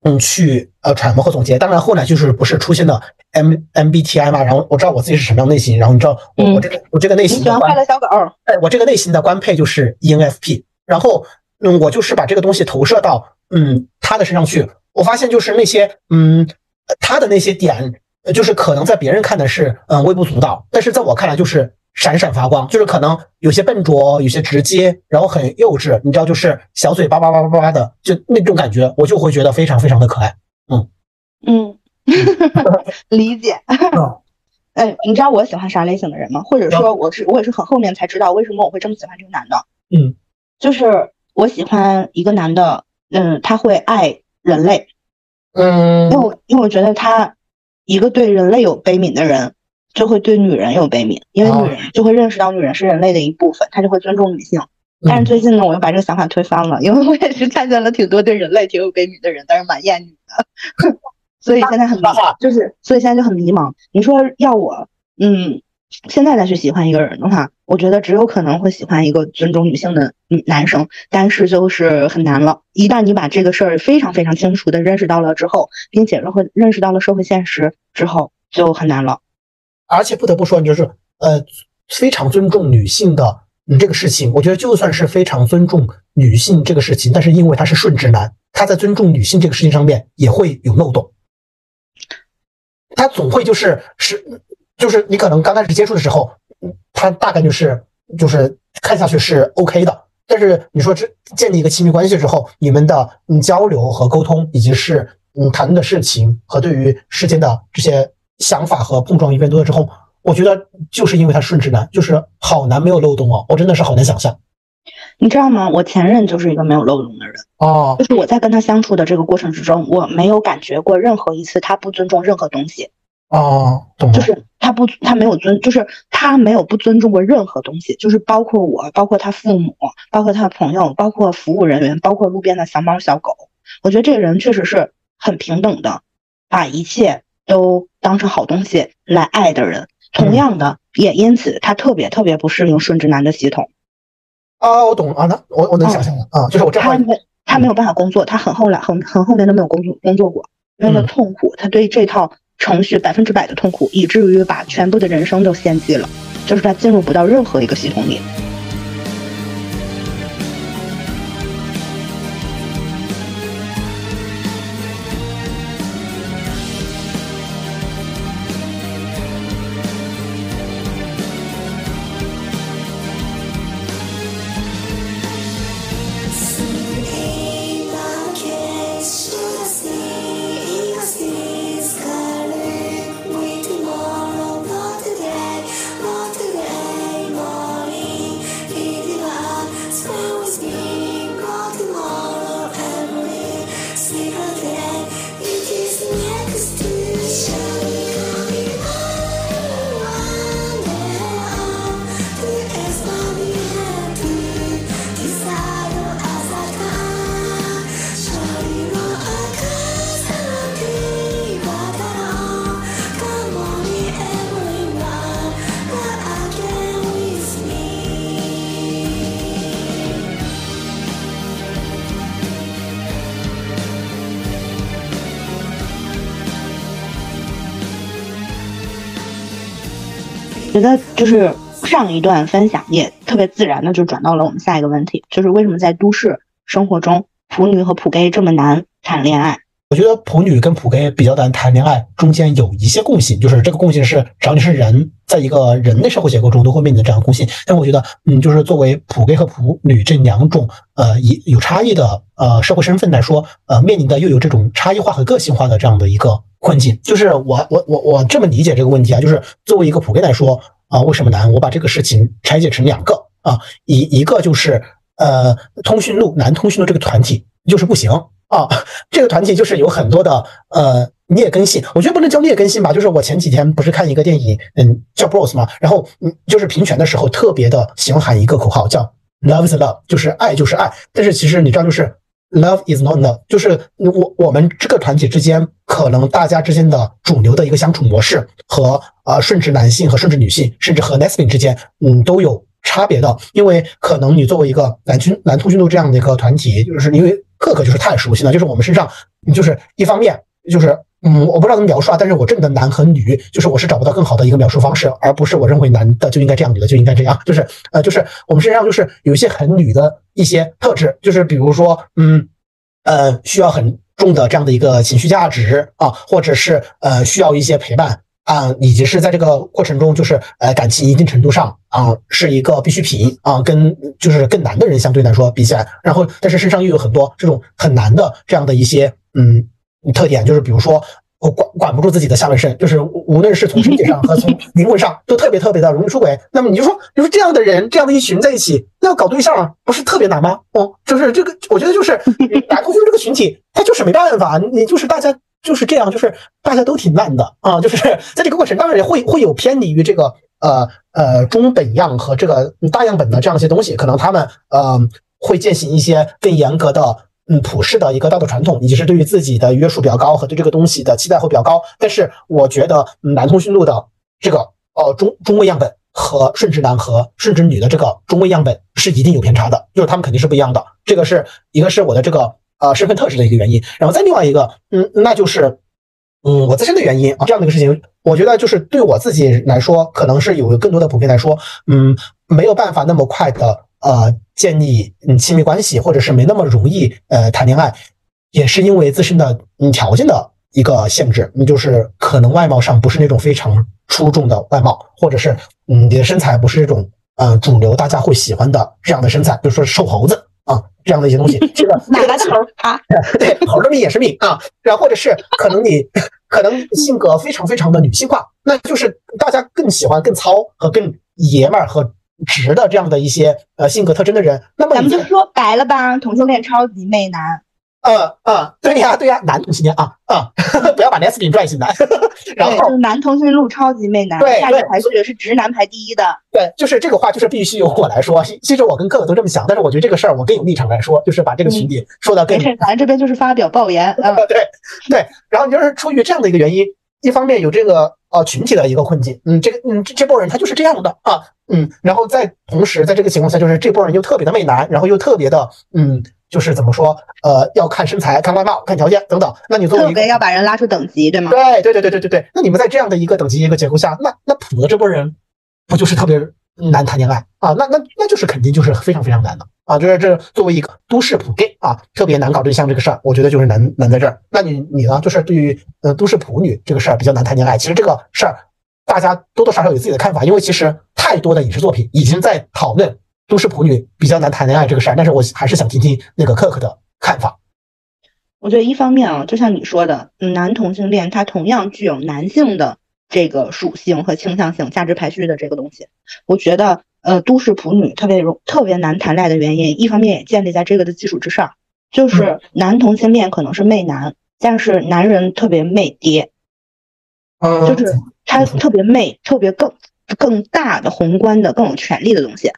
嗯去呃揣摩和总结。当然后来就是不是出现了 M MBTI 嘛，然后我知道我自己是什么样类型，然后你知道我我这个我这个类型喜欢快乐小狗，哎，我这个类型的官配就是 ENFP，然后嗯我就是把这个东西投射到嗯他的身上去，我发现就是那些嗯。他的那些点，就是可能在别人看的是，嗯，微不足道，但是在我看来就是闪闪发光，就是可能有些笨拙，有些直接，然后很幼稚，你知道，就是小嘴巴叭叭叭叭的，就那种感觉，我就会觉得非常非常的可爱。嗯嗯，<laughs> 理解。<laughs> 哎，你知道我喜欢啥类型的人吗？或者说，我是我也是很后面才知道为什么我会这么喜欢这个男的。嗯，就是我喜欢一个男的，嗯，他会爱人类。嗯，因为因为我觉得他一个对人类有悲悯的人，就会对女人有悲悯，因为女人就会认识到女人是人类的一部分，他就会尊重女性。但是最近呢，我又把这个想法推翻了，因为我也是看见了挺多对人类挺有悲悯的人，但是蛮厌女的，<laughs> 所以现在很迷，就是所以现在就很迷茫。你说要我，嗯。现在再去喜欢一个人的话，我觉得只有可能会喜欢一个尊重女性的男生，但是就是很难了。一旦你把这个事儿非常非常清楚的认识到了之后，并且认会认识到了社会现实之后，就很难了。而且不得不说，你就是呃非常尊重女性的你这个事情，我觉得就算是非常尊重女性这个事情，但是因为他是顺直男，他在尊重女性这个事情上面也会有漏洞，他总会就是是。就是你可能刚开始接触的时候，他大概率是就是看下去是 OK 的，但是你说这建立一个亲密关系之后，你们的嗯交流和沟通，以及是嗯谈论的事情和对于世间的这些想法和碰撞一变多了之后，我觉得就是因为他顺直男，就是好难没有漏洞哦，我真的是好难想象。你知道吗？我前任就是一个没有漏洞的人哦，就是我在跟他相处的这个过程之中，我没有感觉过任何一次他不尊重任何东西。哦，懂了。就是他不，他没有尊，就是他没有不尊重过任何东西，就是包括我，包括他父母，包括他的朋友，包括服务人员，包括路边的小猫小狗。我觉得这个人确实是很平等的，把一切都当成好东西来爱的人。同样的，也因此他特别特别不适应顺直男的系统。啊，我懂了啊，那我我能想象了啊，就是我这他没他没有办法工作，他很后来很很后面都没有工作工作过，因为他痛苦，他对这套。程序百分之百的痛苦，以至于把全部的人生都献祭了，就是他进入不到任何一个系统里。就是上一段分享也特别自然的就转到了我们下一个问题，就是为什么在都市生活中普女和普 gay 这么难谈恋爱？我觉得普女跟普 gay 比较难谈恋爱，中间有一些共性，就是这个共性是只要你是人，在一个人类社会结构中都会面临的这样共性。但我觉得，嗯，就是作为普 gay 和普女这两种呃有有差异的呃社会身份来说，呃面临的又有这种差异化和个性化的这样的一个。困境就是我我我我这么理解这个问题啊，就是作为一个普 gay 来说啊，为什么难？我把这个事情拆解成两个啊，一一个就是呃通讯录男通讯录这个团体就是不行啊，这个团体就是有很多的呃劣根性，我觉得不能叫劣根性吧，就是我前几天不是看一个电影，嗯，叫 Bros 嘛，然后嗯就是平权的时候特别的喜欢喊一个口号叫 Love is love，就是爱就是爱，但是其实你知道就是。Love is not love，就是我我们这个团体之间，可能大家之间的主流的一个相处模式和呃顺直男性和顺直女性，甚至和 Lesbian 之间，嗯，都有差别的。因为可能你作为一个男军男通讯录这样的一个团体，就是因为各个就是太熟悉了，就是我们身上，你就是一方面就是。嗯，我不知道怎么描述啊，但是我认的男和女，就是我是找不到更好的一个描述方式，而不是我认为男的就应该这样，女的就应该这样，就是呃，就是我们身上就是有一些很女的一些特质，就是比如说，嗯，呃，需要很重的这样的一个情绪价值啊，或者是呃需要一些陪伴啊，以及是在这个过程中，就是呃感情一定程度上啊是一个必需品啊，跟就是更难的人相对来说比起来，然后但是身上又有很多这种很难的这样的一些嗯。特点就是，比如说我管管不住自己的下半身，就是无论是从身体上和从 <laughs> 灵魂上，都特别特别的容易出轨。那么你就说，你说这样的人，这样的一群在一起，那要搞对象啊，不是特别难吗？哦，就是这个，我觉得就是男同学这个群体，他就是没办法，你就是大家就是这样，就是大家都挺烂的啊，就是在这个过程当然也会会有偏离于这个呃呃中本样和这个大样本的这样一些东西，可能他们呃会践行一些更严格的。嗯，普世的一个道德传统，以及是对于自己的约束比较高和对这个东西的期待会比较高。但是我觉得男通讯录的这个呃中中位样本和顺直男和顺直女的这个中位样本是一定有偏差的，就是他们肯定是不一样的。这个是一个是我的这个呃身份特质的一个原因，然后再另外一个，嗯，那就是嗯我自身的原因啊，这样的一个事情，我觉得就是对我自己来说，可能是有更多的普遍来说，嗯，没有办法那么快的。呃，建立嗯亲密关系，或者是没那么容易呃谈恋爱，也是因为自身的嗯条件的一个限制。你就是可能外貌上不是那种非常出众的外貌，或者是嗯你的身材不是那种呃主流大家会喜欢的这样的身材，比如说瘦猴子啊这样的一些东西。<laughs> 这个哪来的猴啊？对，猴的命也是命啊。然后或者是可能你可能性格非常非常的女性化，那就是大家更喜欢更糙和更爷们儿和。直的这样的一些呃性格特征的人，那么咱们就说白了吧，同性恋超级媚男。呃呃，对呀对呀，男同性恋啊啊，<laughs> 不要把 lesbian 拽进来。<laughs> 然后男同性恋超级媚男，对下排序是直男排第一的。对，就是这个话就是必须由我来说。其实我跟哥哥都这么想，但是我觉得这个事儿我更有立场来说，就是把这个群体说的更。咱这边就是发表爆言。<laughs> 啊，对对，然后你就是出于这样的一个原因。一方面有这个呃群体的一个困境，嗯，这个嗯这这波人他就是这样的啊，嗯，然后在同时在这个情况下，就是这波人又特别的媚男，然后又特别的嗯，就是怎么说呃要看身材、看外貌、看条件等等。那你作为特别要把人拉出等级，对吗？对对对对对对对。那你们在这样的一个等级一个结构下，那那普的这波人不就是特别难谈恋爱啊？那那那就是肯定就是非常非常难的。啊，就是这作为一个都市普 gay 啊，特别难搞对象这个事儿，我觉得就是难难在这儿。那你你呢？就是对于呃都市普女这个事儿比较难谈恋爱。其实这个事儿大家多多少少有自己的看法，因为其实太多的影视作品已经在讨论都市普女比较难谈恋爱这个事儿。但是我还是想听听那个克克的看法。我觉得一方面啊，就像你说的，男同性恋他同样具有男性的这个属性和倾向性、价值排序的这个东西。我觉得。呃，都市普女特别容特别难谈恋爱的原因，一方面也建立在这个的基础之上，就是男同性恋可能是媚男，但是男人特别媚爹，就是他特别媚，特别更更大的宏观的更有权利的东西，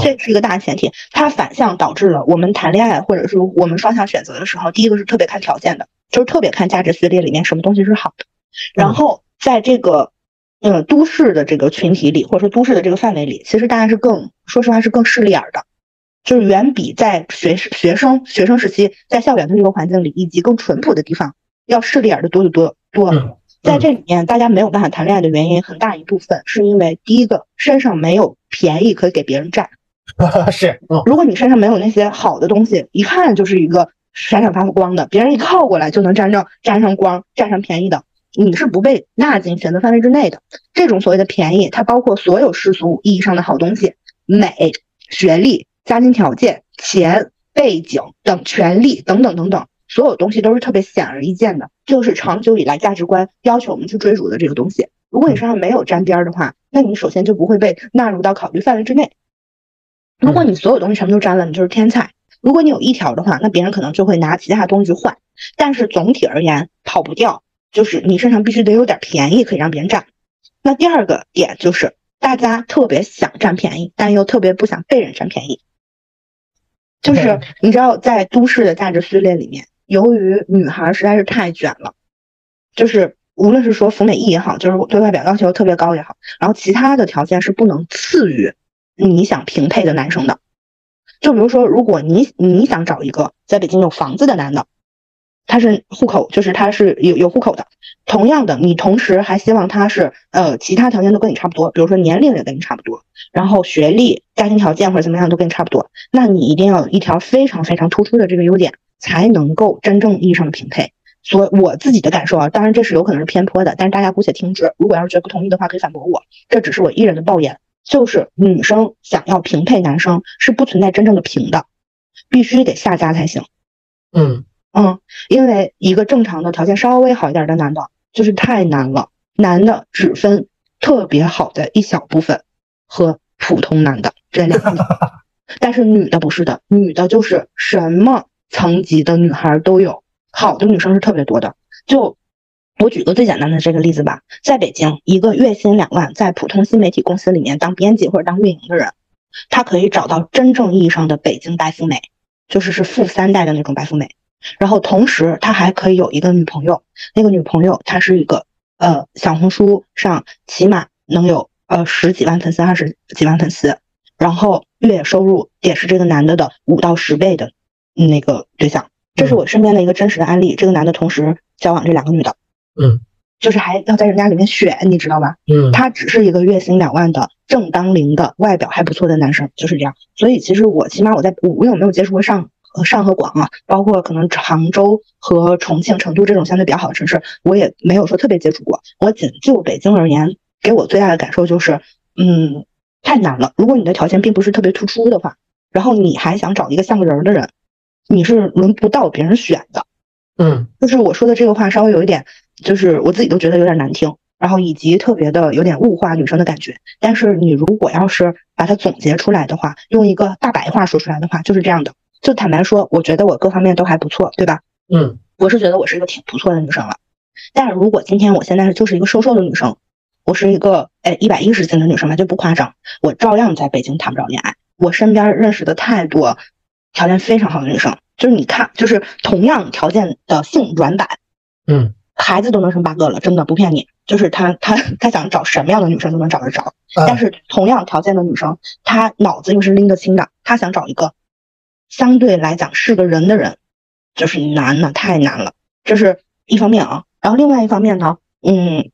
这是一个大前提。它反向导致了我们谈恋爱或者是我们双向选择的时候，第一个是特别看条件的，就是特别看价值序列里面什么东西是好的，然后在这个。嗯，都市的这个群体里，或者说都市的这个范围里，其实大家是更，说实话是更势利眼的，就是远比在学学生学生时期在校园的这个环境里，以及更淳朴的地方要势利眼的多得多多了。在这里面，大家没有办法谈恋爱的原因，很大一部分是因为第一个身上没有便宜可以给别人占。<laughs> 是，如果你身上没有那些好的东西，一看就是一个闪闪发光的，别人一靠过来就能沾上沾上光、占上便宜的。你是不被纳进选择范围之内的。这种所谓的便宜，它包括所有世俗意义上的好东西，美、学历、家庭条件、钱、背景等权利等等等等，所有东西都是特别显而易见的，就是长久以来价值观要求我们去追逐的这个东西。如果你身上没有沾边儿的话，那你首先就不会被纳入到考虑范围之内。如果你所有东西全部都沾了，你就是天才；如果你有一条的话，那别人可能就会拿其他东西去换。但是总体而言，跑不掉，就是你身上必须得有点便宜可以让别人占。那第二个点就是大家特别想占便宜，但又特别不想被人占便宜。就是你知道，在都市的价值序列里面，由于女孩实在是太卷了，就是无论是说服美意也好，就是对外表要求特别高也好，然后其他的条件是不能次于你想平配的男生的。就比如说，如果你你想找一个在北京有房子的男的。他是户口，就是他是有有户口的。同样的，你同时还希望他是呃其他条件都跟你差不多，比如说年龄也跟你差不多，然后学历、家庭条件或者怎么样都跟你差不多，那你一定要有一条非常非常突出的这个优点，才能够真正意义上的平配。所以我自己的感受啊，当然这是有可能是偏颇的，但是大家姑且听之。如果要是觉得不同意的话，可以反驳我。这只是我一人的抱怨，就是女生想要平配男生是不存在真正的平的，必须得下家才行。嗯。嗯，因为一个正常的条件稍微好一点的男的，就是太难了。男的只分特别好的一小部分和普通男的这两个，<laughs> 但是女的不是的，女的就是什么层级的女孩都有，好的女生是特别多的。就我举个最简单的这个例子吧，在北京，一个月薪两万，在普通新媒体公司里面当编辑或者当运营的人，他可以找到真正意义上的北京白富美，就是是富三代的那种白富美。然后同时，他还可以有一个女朋友，那个女朋友她是一个呃小红书上起码能有呃十几万粉丝，二十几万粉丝，然后月收入也是这个男的的五到十倍的那个对象。这是我身边的一个真实的案例。这个男的同时交往这两个女的，嗯，就是还要在人家里面选，你知道吧？嗯，他只是一个月薪两万的正当龄的外表还不错的男生，就是这样。所以其实我起码我在我有没有接触过上？呃，上和广啊，包括可能杭州和重庆、成都这种相对比较好的城市，我也没有说特别接触过。我仅就北京而言，给我最大的感受就是，嗯，太难了。如果你的条件并不是特别突出的话，然后你还想找一个像个人的人，你是轮不到别人选的。嗯，就是我说的这个话稍微有一点，就是我自己都觉得有点难听，然后以及特别的有点物化女生的感觉。但是你如果要是把它总结出来的话，用一个大白话说出来的话，就是这样的。就坦白说，我觉得我各方面都还不错，对吧？嗯，我是觉得我是一个挺不错的女生了。但是如果今天我现在就是一个瘦瘦的女生，我是一个哎一百一十斤的女生吧，就不夸张，我照样在北京谈不着恋爱。我身边认识的太多条件非常好的女生，就是你看，就是同样条件的性软板，嗯，孩子都能生八个了，真的不骗你。就是他他他想找什么样的女生都能找得着，但是同样条件的女生，她脑子又是拎得清的，她想找一个。相对来讲是个人的人，就是难呐，太难了，这是一方面啊。然后另外一方面呢，嗯，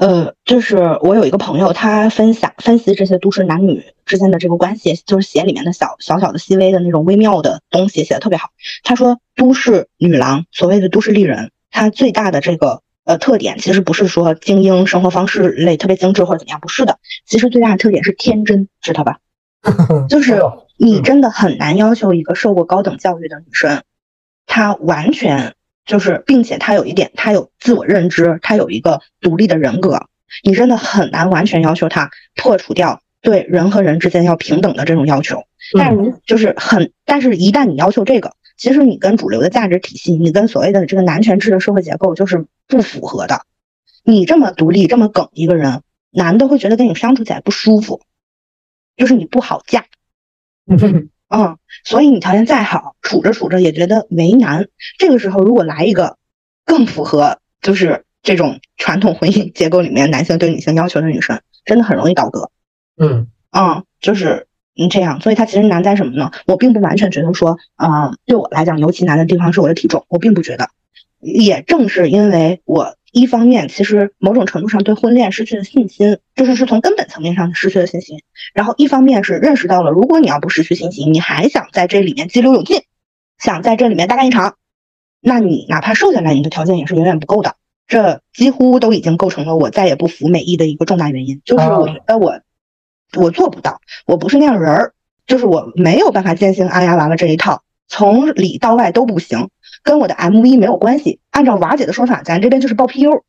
呃，就是我有一个朋友，他分享分析这些都市男女之间的这个关系，就是写里面的小小小的细微的那种微妙的东西，写的特别好。他说，都市女郎，所谓的都市丽人，她最大的这个呃特点，其实不是说精英生活方式类特别精致或者怎么样，不是的，其实最大的特点是天真，知道吧？<laughs> 就是。你真的很难要求一个受过高等教育的女生，她完全就是，并且他有一点，他有自我认知，他有一个独立的人格。你真的很难完全要求他破除掉对人和人之间要平等的这种要求。但如就是很，但是一旦你要求这个，其实你跟主流的价值体系，你跟所谓的这个男权制的社会结构就是不符合的。你这么独立，这么梗一个人，男的会觉得跟你相处起来不舒服，就是你不好嫁。嗯，<laughs> 所以你条件再好，处着处着也觉得为难。这个时候，如果来一个更符合就是这种传统婚姻结构里面男性对女性要求的女生，真的很容易倒戈。嗯嗯，就是嗯这样。所以它其实难在什么呢？我并不完全觉得说，嗯，对我来讲尤其难的地方是我的体重，我并不觉得。也正是因为我。一方面，其实某种程度上对婚恋失去了信心，就是是从根本层面上失去了信心。然后一方面是认识到了，如果你要不失去信心，你还想在这里面激流勇进，想在这里面大干一场，那你哪怕瘦下来，你的条件也是远远不够的。这几乎都已经构成了我再也不服美意的一个重大原因。就是我觉得我我做不到，我不是那样人儿，就是我没有办法践行阿丫娃娃这一套，从里到外都不行。跟我的 MV 没有关系，按照娃姐的说法，咱这边就是爆 PU，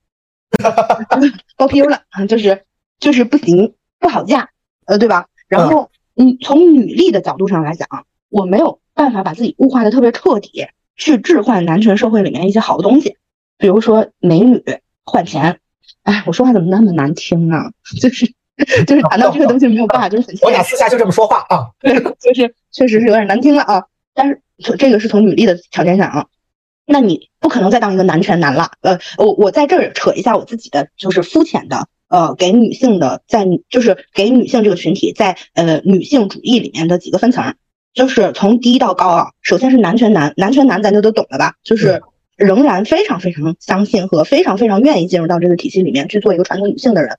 爆 PU 了，就是就是不行，不好嫁，呃，对吧？然后嗯，从女力的角度上来讲，我没有办法把自己物化的特别彻底，去置换男权社会里面一些好东西，比如说美女换钱。哎，我说话怎么那么难听啊？<laughs> 就是就是谈到这个东西没有办法，就是很我俩私下就这么说话啊，对，就是确实是有点难听了啊。但是这个是从女力的条件下啊，那你不可能再当一个男权男了。呃，我我在这儿扯一下我自己的，就是肤浅的。呃，给女性的在就是给女性这个群体在呃女性主义里面的几个分层，就是从低到高啊。首先是男权男，男权男咱就都懂了吧？就是仍然非常非常相信和非常非常愿意进入到这个体系里面去做一个传统女性的人。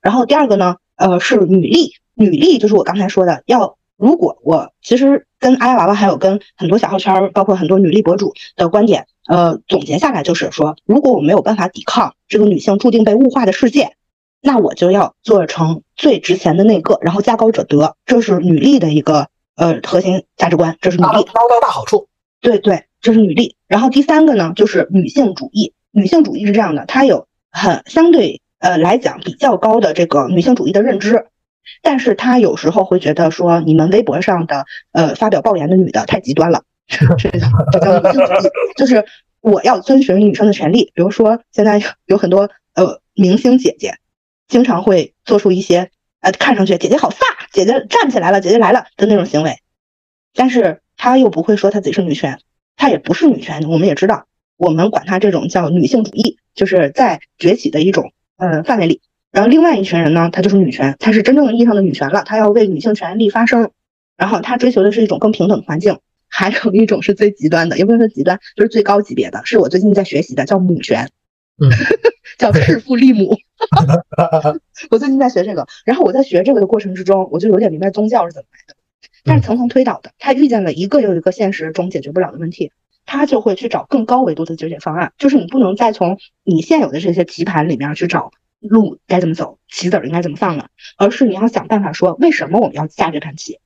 然后第二个呢，呃，是女力，女力就是我刚才说的，要如果我其实跟阿呀娃娃还有跟很多小号圈，包括很多女力博主的观点，呃，总结下来就是说，如果我没有办法抵抗这个女性注定被物化的世界。那我就要做成最值钱的那个，然后价高者得，这是女力的一个呃核心价值观，这是女力捞到大好处。对对，这是女力。然后第三个呢，就是女性主义。女性主义是这样的，它有很相对呃来讲比较高的这个女性主义的认知，但是他有时候会觉得说，你们微博上的呃发表爆言的女的太极端了，这叫这叫女性主义，就是我要遵循女生的权利。比如说现在有很多呃明星姐姐。经常会做出一些呃看上去姐姐好飒，姐姐站起来了，姐姐来了的那种行为，但是她又不会说她自己是女权，她也不是女权，我们也知道，我们管她这种叫女性主义，就是在崛起的一种呃范围里。然后另外一群人呢，她就是女权，她是真正意义上的女权了，她要为女性权利发声，然后她追求的是一种更平等的环境。还有一种是最极端的，也不能说极端，就是最高级别的，是我最近在学习的，叫母权。嗯，<laughs> 叫弑父立母。<laughs> 我最近在学这个，然后我在学这个的过程之中，我就有点明白宗教是怎么来的。但是层层推导的，他遇见了一个又一个现实中解决不了的问题，他就会去找更高维度的解决方案。就是你不能再从你现有的这些棋盘里面去找路该怎么走，棋子儿应该怎么放了，而是你要想办法说，为什么我们要下这盘棋？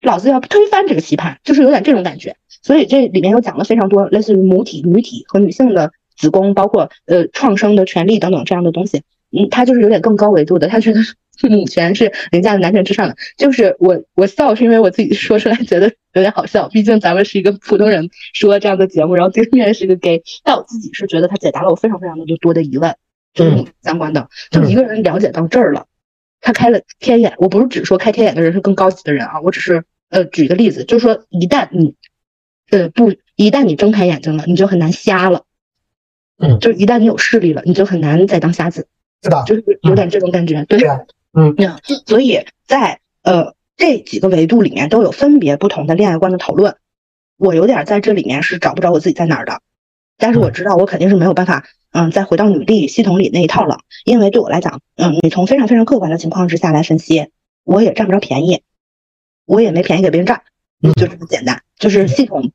老子要推翻这个棋盘，就是有点这种感觉。所以这里面又讲了非常多类似于母体、女体和女性的。子宫包括呃创生的权利等等这样的东西，嗯，他就是有点更高维度的，他觉得母权是凌驾在男权之上的。就是我我笑是因为我自己说出来觉得有点好笑，毕竟咱们是一个普通人说这样的节目，然后对面是个 gay，但我自己是觉得他解答了我非常非常的多的疑问，就是相关的。就一个人了解到这儿了，他开了天眼。我不是只说开天眼的人是更高级的人啊，我只是呃举一个例子，就是说一旦你呃不一旦你睁开眼睛了，你就很难瞎了。嗯，就是一旦你有视力了，你就很难再当瞎子，是吧？就是有点这种感觉，对，嗯，所以在呃这几个维度里面都有分别不同的恋爱观的讨论。我有点在这里面是找不着我自己在哪儿的，但是我知道我肯定是没有办法，嗯，再回到女力系统里那一套了，因为对我来讲，嗯，你从非常非常客观的情况之下来分析，我也占不着便宜，我也没便宜给别人占，就这么简单，就是系统。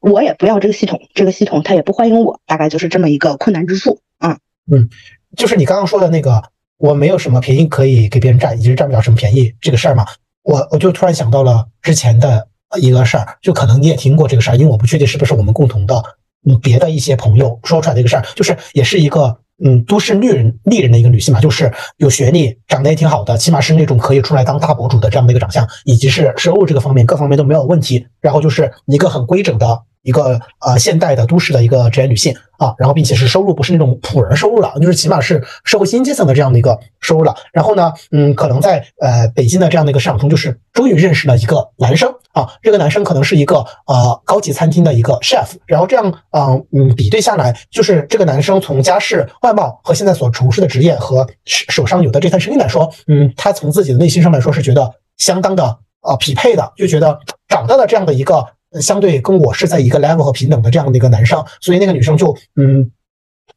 我也不要这个系统，这个系统它也不欢迎我，大概就是这么一个困难之处啊。嗯，就是你刚刚说的那个，我没有什么便宜可以给别人占，以及占不了什么便宜这个事儿嘛。我我就突然想到了之前的一个事儿，就可能你也听过这个事儿，因为我不确定是不是我们共同的，嗯，别的一些朋友说出来的一个事儿，就是也是一个。嗯，都市丽人丽人的一个女性嘛，就是有学历，长得也挺好的，起码是那种可以出来当大博主的这样的一个长相，以及是收入这个方面各方面都没有问题。然后就是一个很规整的一个呃现代的都市的一个职业女性啊，然后并且是收入不是那种普人收入了，就是起码是社会新阶层的这样的一个收入了。然后呢，嗯，可能在呃北京的这样的一个市场中，就是终于认识了一个男生。啊，这个男生可能是一个呃高级餐厅的一个 chef，然后这样嗯嗯比对下来，就是这个男生从家世、外貌和现在所从事的职业和手上有的这摊生意来说，嗯，他从自己的内心上来说是觉得相当的呃匹配的，就觉得找到了这样的一个相对跟我是在一个 level 和平等的这样的一个男生，所以那个女生就嗯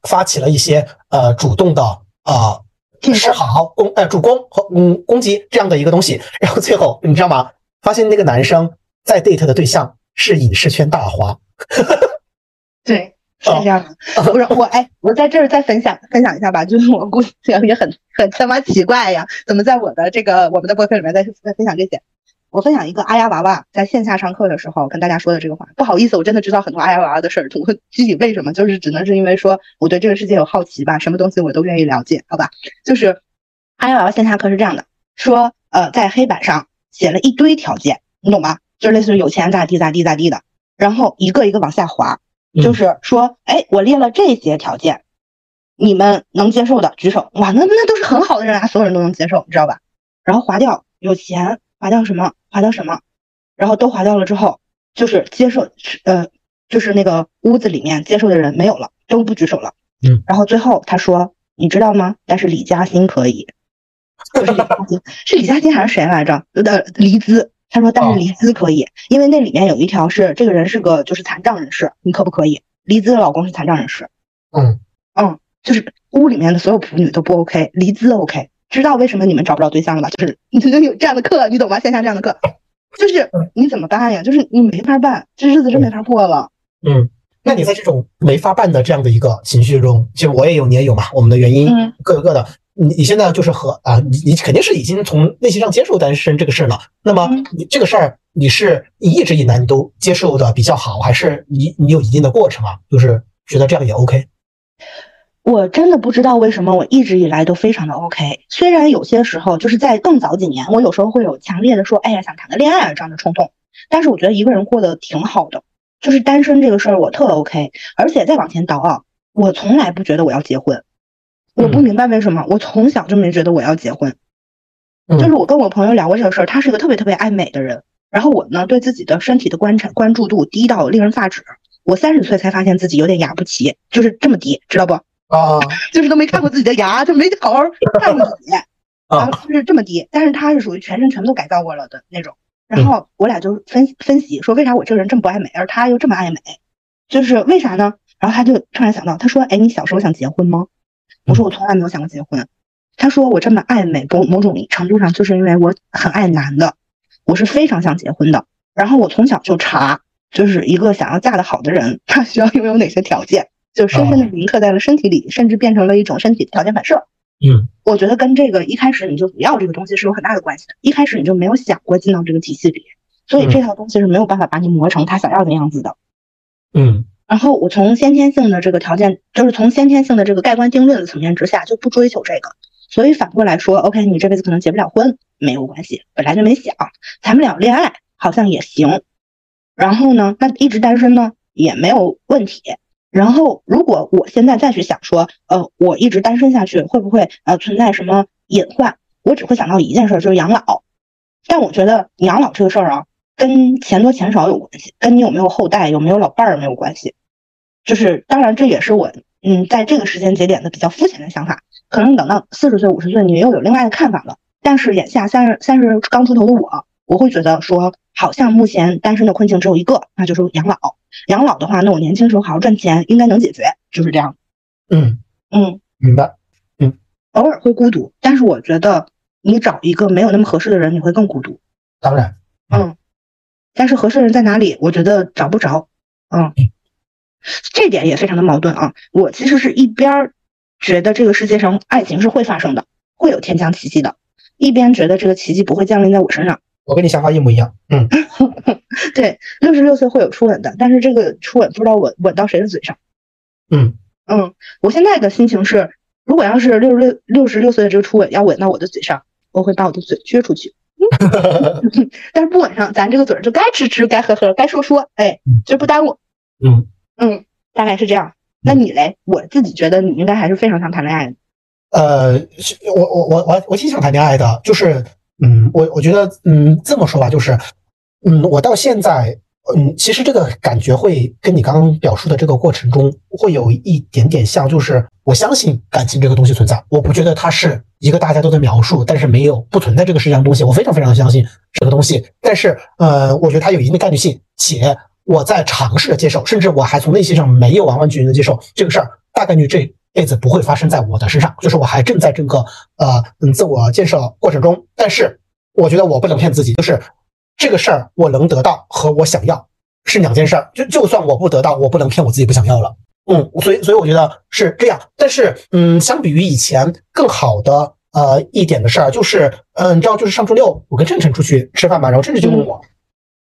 发起了一些呃主动的啊示好攻呃主攻和嗯攻击这样的一个东西，然后最后你知道吗？发现那个男生在 date 的对象是影视圈大花，对，<laughs> 是这样的。不是我，哎，我在这儿再分享分享一下吧，就是我估计也很很他妈奇怪呀，怎么在我的这个我们的播客里面再再分享这些？我分享一个阿丫娃娃在线下上课的时候跟大家说的这个话。不好意思，我真的知道很多阿丫娃娃的事儿，我具体为什么，就是只能是因为说我对这个世界有好奇吧，什么东西我都愿意了解，好吧？就是阿丫娃娃线下课是这样的，说呃，在黑板上。写了一堆条件，你懂吧？就是类似于有钱咋地咋地咋地的，然后一个一个往下滑，就是说，哎，我列了这些条件，你们能接受的举手。哇，那那都是很好的人啊，所有人都能接受，你知道吧？然后划掉有钱，划掉什么？划掉什么？然后都划掉了之后，就是接受，呃，就是那个屋子里面接受的人没有了，都不举手了。嗯。然后最后他说：“你知道吗？但是李嘉欣可以。”不是李佳欣，是李佳欣还是谁来着？呃，黎姿。他说：“但是黎姿可以，因为那里面有一条是这个人是个就是残障人士，你可不可以？黎姿的老公是残障人士。嗯嗯，就是屋里面的所有仆女都不 OK，黎姿 OK。知道为什么你们找不着对象了吧？就是 <laughs> 你就有这样的课，你懂吗？线下这样的课。<laughs> ”就是你怎么办呀？就是你没法办，这日子真没法过了。嗯，那你在这种没法办的这样的一个情绪中，其实我也有，你也有嘛。我们的原因各有各的。你你现在就是和啊，你你肯定是已经从内心上接受单身这个事儿了。那么你这个事儿，你是你一直以来你都接受的比较好，还是你你有一定的过程啊？就是觉得这样也 OK。我真的不知道为什么我一直以来都非常的 OK，虽然有些时候就是在更早几年，我有时候会有强烈的说，哎呀想谈个恋爱这样的冲动，但是我觉得一个人过得挺好的，就是单身这个事儿我特 OK，而且再往前倒啊，我从来不觉得我要结婚，我不明白为什么，我从小就没觉得我要结婚，就是我跟我朋友聊过这个事儿，他是一个特别特别爱美的人，然后我呢对自己的身体的观察关注度低到令人发指，我三十岁才发现自己有点牙不齐，就是这么低，知道不？啊，<laughs> 就是都没看过自己的牙，就没好好看过自己，<laughs> 然后就是这么低。但是他是属于全身全部都改造过了的那种。然后我俩就分分析说，为啥我这个人这么不爱美，而他又这么爱美？就是为啥呢？然后他就突然想到，他说：“哎，你小时候想结婚吗？”我说：“我从来没有想过结婚。”他说：“我这么爱美，某某种程度上就是因为我很爱男的，我是非常想结婚的。然后我从小就查，就是一个想要嫁得好的人，他需要拥有哪些条件。”就深深的铭刻在了身体里，甚至变成了一种身体条件反射。嗯，我觉得跟这个一开始你就不要这个东西是有很大的关系的。一开始你就没有想过进到这个体系里，所以这套东西是没有办法把你磨成他想要的样子的。嗯，然后我从先天性的这个条件，就是从先天性的这个盖棺定论的层面之下，就不追求这个。所以反过来说，OK，你这辈子可能结不了婚，没有关系，本来就没想谈不了恋爱，好像也行。然后呢，那一直单身呢也没有问题。然后，如果我现在再去想说，呃，我一直单身下去会不会呃存在什么隐患？我只会想到一件事，就是养老。但我觉得养老这个事儿啊，跟钱多钱少有关系，跟你有没有后代、有没有老伴儿没有关系。就是当然，这也是我嗯在这个时间节点的比较肤浅的想法。可能等到四十岁、五十岁，你又有另外的看法了。但是眼下三十三十刚出头的我，我会觉得说，好像目前单身的困境只有一个，那就是养老。养老的话，那我年轻时候好好赚钱，应该能解决，就是这样。嗯嗯，明白。嗯，偶尔会孤独，但是我觉得你找一个没有那么合适的人，你会更孤独。当然。嗯，但是合适人在哪里？我觉得找不着。嗯，这点也非常的矛盾啊。我其实是一边觉得这个世界上爱情是会发生的，会有天降奇迹的，一边觉得这个奇迹不会降临在我身上。我跟你想法一模一样。嗯。<laughs> 对，六十六岁会有初吻的，但是这个初吻不知道吻吻到谁的嘴上。嗯嗯，我现在的心情是，如果要是六十六六十六岁的这个初吻要吻到我的嘴上，我会把我的嘴撅出去。<laughs> 但是不吻上，咱这个嘴就该吃吃，该喝喝，该说说，哎，就不耽误。嗯嗯，大概是这样。那你嘞？我自己觉得你应该还是非常想谈恋爱的。呃，我我我我我挺想谈恋爱的，就是嗯，我我觉得嗯，这么说吧，就是。嗯，我到现在，嗯，其实这个感觉会跟你刚刚表述的这个过程中会有一点点像，就是我相信感情这个东西存在，我不觉得它是一个大家都在描述，但是没有不存在这个世界上东西，我非常非常相信这个东西，但是呃，我觉得它有一定的概率性，且我在尝试着接受，甚至我还从内心上没有完完全全的接受这个事儿，大概率这辈子不会发生在我的身上，就是我还正在这个呃嗯自我建设过程中，但是我觉得我不能骗自己，就是。这个事儿我能得到和我想要是两件事儿，就就算我不得到，我不能骗我自己不想要了。嗯，所以所以我觉得是这样。但是嗯，相比于以前更好的呃一点的事儿，就是嗯，你知道，就是上周六我跟郑晨出去吃饭嘛，然后郑晨就问我，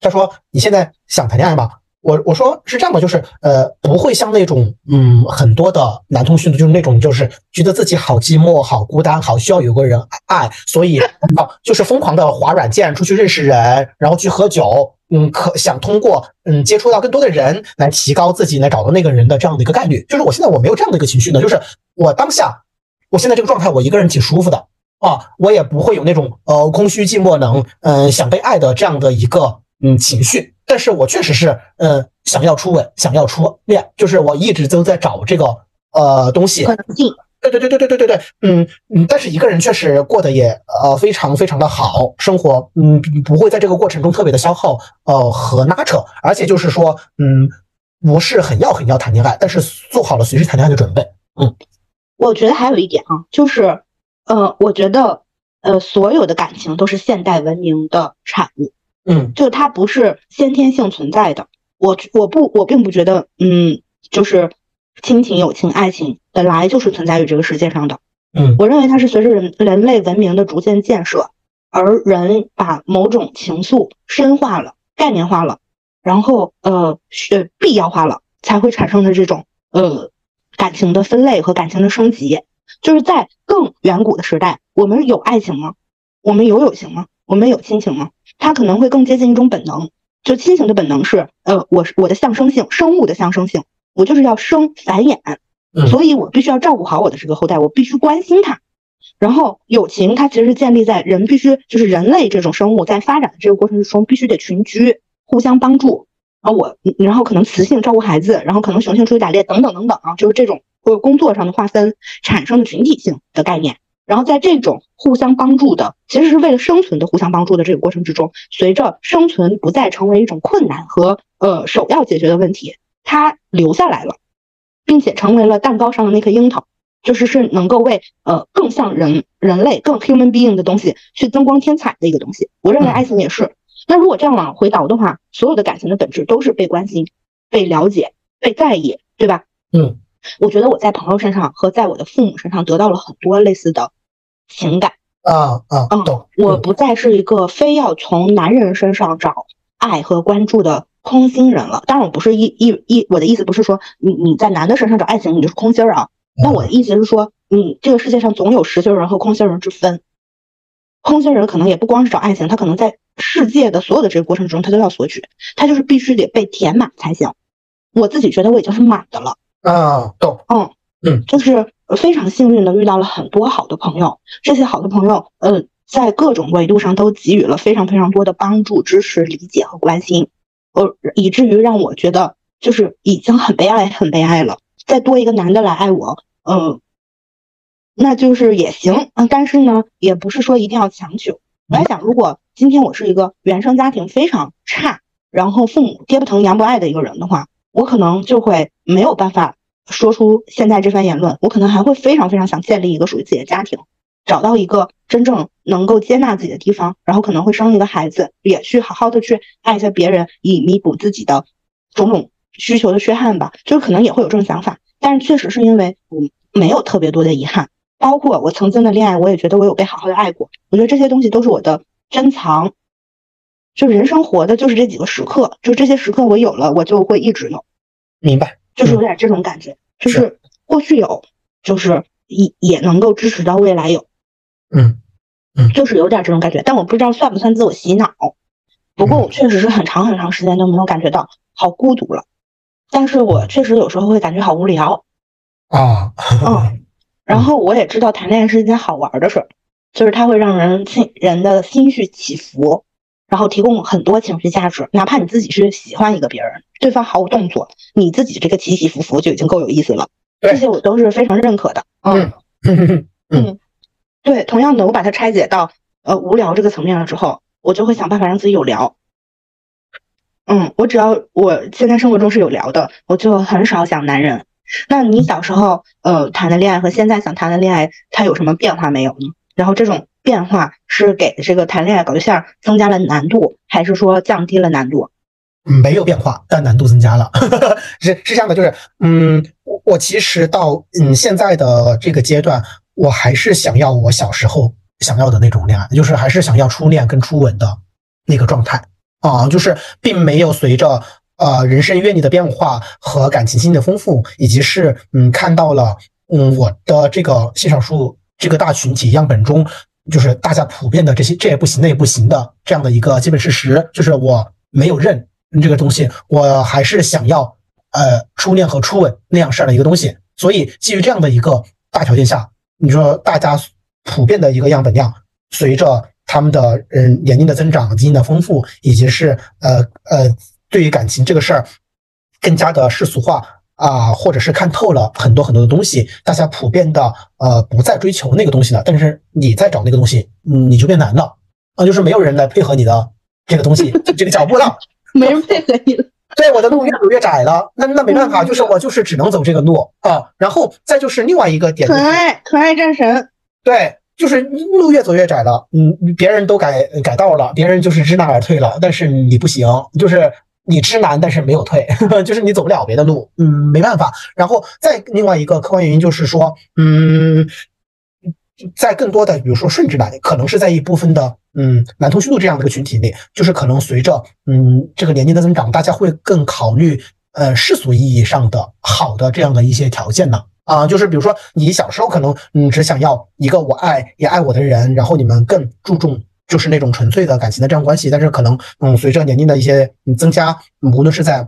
他说你现在想谈恋爱吗？我我说是这样的，就是呃，不会像那种嗯很多的男同学就是那种就是觉得自己好寂寞、好孤单、好需要有个人爱，所以啊就是疯狂的划软件出去认识人，然后去喝酒，嗯，可想通过嗯接触到更多的人来提高自己来找到那个人的这样的一个概率。就是我现在我没有这样的一个情绪呢，就是我当下我现在这个状态，我一个人挺舒服的啊，我也不会有那种呃空虚、寂寞、冷嗯想被爱的这样的一个嗯情绪。但是我确实是，呃，想要初吻，想要初恋，就是我一直都在找这个呃东西。对对对对对对对对，嗯嗯。但是一个人确实过得也呃非常非常的好，生活嗯不会在这个过程中特别的消耗呃和拉扯，而且就是说嗯不是很要很要谈恋爱，但是做好了随时谈恋爱的准备。嗯，我觉得还有一点啊，就是呃，我觉得呃所有的感情都是现代文明的产物。嗯，就它不是先天性存在的。我我不我并不觉得，嗯，就是亲情、友情、爱情本来就是存在于这个世界上的。嗯，我认为它是随着人人类文明的逐渐建设，而人把某种情愫深化了、概念化了，然后呃呃必要化了，才会产生的这种呃感情的分类和感情的升级。就是在更远古的时代，我们有爱情吗？我们有友情吗？我们有亲情吗？它可能会更接近一种本能，就亲情的本能是，呃，我是我的象征性，生物的象征性，我就是要生繁衍，所以我必须要照顾好我的这个后代，我必须关心它。然后友情，它其实是建立在人必须就是人类这种生物在发展的这个过程之中，必须得群居，互相帮助。啊，我然后可能雌性照顾孩子，然后可能雄性出去打猎，等等等等啊，就是这种呃工作上的划分产生的群体性的概念。然后在这种互相帮助的，其实是为了生存的互相帮助的这个过程之中，随着生存不再成为一种困难和呃首要解决的问题，它留下来了，并且成为了蛋糕上的那颗樱桃，就是是能够为呃更像人人类更 human being 的东西去增光添彩的一个东西。我认为爱情也是。那如果这样往回倒的话，所有的感情的本质都是被关心、被了解、被在意，对吧？嗯。我觉得我在朋友身上和在我的父母身上得到了很多类似的情感啊啊，懂。我不再是一个非要从男人身上找爱和关注的空心人了。当然，我不是一一一，我的意思不是说你你在男的身上找爱情你就是空心儿啊。那我的意思是说，你这个世界上总有实心人和空心人之分。空心人可能也不光是找爱情，他可能在世界的所有的这个过程中，他都要索取，他就是必须得被填满才行。我自己觉得我已经是满的了。啊，懂，嗯嗯，就是非常幸运的遇到了很多好的朋友，这些好的朋友，呃，在各种维度上都给予了非常非常多的帮助、支持、理解和关心，呃，以至于让我觉得就是已经很悲哀、很悲哀了。再多一个男的来爱我，嗯，那就是也行啊，但是呢，也不是说一定要强求。我在想，如果今天我是一个原生家庭非常差，然后父母爹不疼娘不爱的一个人的话。我可能就会没有办法说出现在这番言论，我可能还会非常非常想建立一个属于自己的家庭，找到一个真正能够接纳自己的地方，然后可能会生一个孩子，也去好好的去爱一下别人，以弥补自己的种种需求的缺憾吧。就是可能也会有这种想法，但是确实是因为我没有特别多的遗憾，包括我曾经的恋爱，我也觉得我有被好好的爱过。我觉得这些东西都是我的珍藏。就人生活的就是这几个时刻，就这些时刻我有了，我就会一直有。明白，就是有点这种感觉，就是过去有，就是也也能够支持到未来有。嗯嗯，就是有点这种感觉，但我不知道算不算自我洗脑。不过我确实是很长很长时间都没有感觉到好孤独了，但是我确实有时候会感觉好无聊。啊，嗯，<laughs> 然后我也知道谈恋爱是一件好玩的事儿，就是它会让人心人的心绪起伏。然后提供很多情绪价值，哪怕你自己是喜欢一个别人，对方毫无动作，你自己这个起起伏伏就已经够有意思了。这些我都是非常认可的。嗯 <laughs> 嗯，对，同样的，我把它拆解到呃无聊这个层面了之后，我就会想办法让自己有聊。嗯，我只要我现在生活中是有聊的，我就很少想男人。那你小时候呃谈的恋爱和现在想谈的恋爱，它有什么变化没有呢？然后这种。变化是给这个谈恋爱搞对象增加了难度，还是说降低了难度？没有变化，但难度增加了。<laughs> 是是这样的，就是嗯，我其实到嗯现在的这个阶段，我还是想要我小时候想要的那种恋爱，就是还是想要初恋跟初吻的那个状态啊，就是并没有随着呃人生阅历的变化和感情经历的丰富，以及是嗯看到了嗯我的这个性少数这个大群体样本中，就是大家普遍的这些这也不行那也不行的这样的一个基本事实，就是我没有认这个东西，我还是想要呃初恋和初吻那样式儿的一个东西，所以基于这样的一个大条件下，你说大家普遍的一个样本量随着。他们的嗯年龄的增长、基因的丰富，以及是呃呃对于感情这个事儿更加的世俗化啊，或者是看透了很多很多的东西，大家普遍的呃不再追求那个东西了。但是你在找那个东西，嗯，你就变难了啊，就是没有人来配合你的这个东西，这个脚步了，<laughs> 没人配合你了。对，我的路越走越窄了，那那没办法，就是我就是只能走这个路啊。然后再就是另外一个点，可爱可爱战神，对。就是路越走越窄了，嗯，别人都改改道了，别人就是知难而退了，但是你不行，就是你知难，但是没有退，<laughs> 就是你走不了别的路，嗯，没办法。然后再另外一个客观原因就是说，嗯，在更多的比如说顺直男，可能是在一部分的嗯男同性恋这样的一个群体内，就是可能随着嗯这个年龄的增长，大家会更考虑呃世俗意义上的好的这样的一些条件呢。啊，就是比如说，你小时候可能嗯只想要一个我爱也爱我的人，然后你们更注重就是那种纯粹的感情的这样关系。但是可能嗯随着年龄的一些增加，无论是在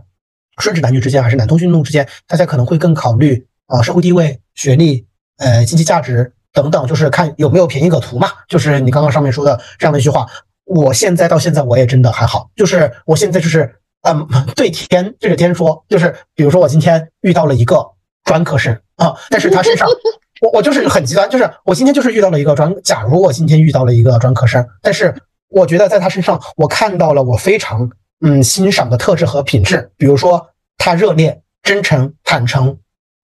顺直男女之间还是男同性恋之间，大家可能会更考虑啊社会地位、学历、呃经济价值等等，就是看有没有便宜可图嘛。就是你刚刚上面说的这样的一句话，我现在到现在我也真的还好，就是我现在就是嗯对天对着天说，就是比如说我今天遇到了一个。专科生啊，但是他身上，我我就是很极端，就是我今天就是遇到了一个专，假如我今天遇到了一个专科生，但是我觉得在他身上，我看到了我非常嗯欣赏的特质和品质，比如说他热烈、真诚、坦诚、